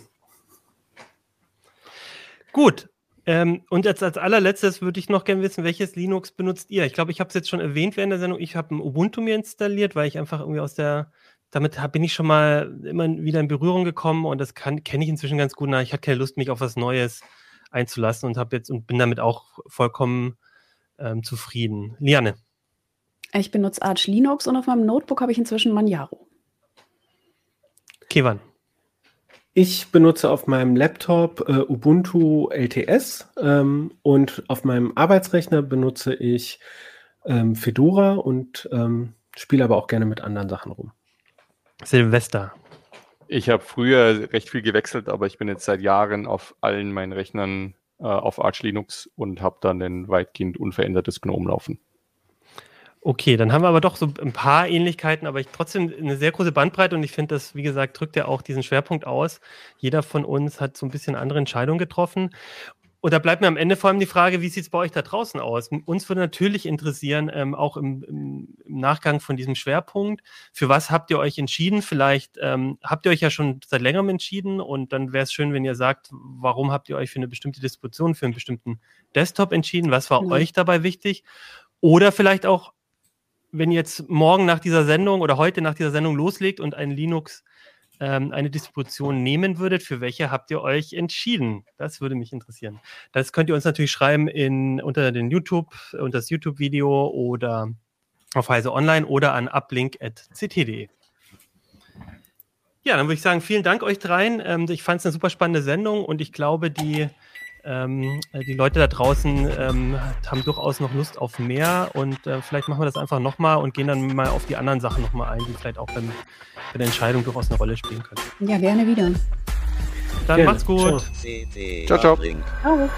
Gut. Ähm, und jetzt als allerletztes würde ich noch gerne wissen, welches Linux benutzt ihr? Ich glaube, ich habe es jetzt schon erwähnt während der Sendung. Ich habe ein Ubuntu mir installiert, weil ich einfach irgendwie aus der damit bin ich schon mal immer wieder in Berührung gekommen und das kenne ich inzwischen ganz gut. Na, ich hatte keine Lust, mich auf was Neues einzulassen und habe jetzt und bin damit auch vollkommen ähm, zufrieden. Liane. Ich benutze Arch Linux und auf meinem Notebook habe ich inzwischen Manjaro. Kevan. Ich benutze auf meinem Laptop äh, Ubuntu LTS ähm, und auf meinem Arbeitsrechner benutze ich ähm, Fedora und ähm, spiele aber auch gerne mit anderen Sachen rum. Silvester. Ich habe früher recht viel gewechselt, aber ich bin jetzt seit Jahren auf allen meinen Rechnern äh, auf Arch Linux und habe dann ein weitgehend unverändertes GNOME laufen. Okay, dann haben wir aber doch so ein paar Ähnlichkeiten, aber ich trotzdem eine sehr große Bandbreite und ich finde, das, wie gesagt, drückt ja auch diesen Schwerpunkt aus. Jeder von uns hat so ein bisschen andere Entscheidungen getroffen. Und da bleibt mir am Ende vor allem die Frage, wie sieht es bei euch da draußen aus? Uns würde natürlich interessieren, ähm, auch im, im, Nachgang von diesem Schwerpunkt, für was habt ihr euch entschieden? Vielleicht ähm, habt ihr euch ja schon seit längerem entschieden und dann wäre es schön, wenn ihr sagt, warum habt ihr euch für eine bestimmte Distribution, für einen bestimmten Desktop entschieden? Was war mhm. euch dabei wichtig? Oder vielleicht auch, wenn ihr jetzt morgen nach dieser Sendung oder heute nach dieser Sendung loslegt und ein Linux ähm, eine Distribution nehmen würdet, für welche habt ihr euch entschieden? Das würde mich interessieren. Das könnt ihr uns natürlich schreiben in, unter den YouTube, unter das YouTube-Video oder auf Heise Online oder an uplink.ct.de. Ja, dann würde ich sagen, vielen Dank euch dreien. Ähm, ich fand es eine super spannende Sendung und ich glaube, die ähm, die Leute da draußen ähm, haben durchaus noch Lust auf mehr und äh, vielleicht machen wir das einfach nochmal und gehen dann mal auf die anderen Sachen nochmal ein, die vielleicht auch beim, bei der Entscheidung durchaus eine Rolle spielen können. Ja, gerne wieder. Dann ja, macht's gut. Ciao, ciao. ciao. ciao.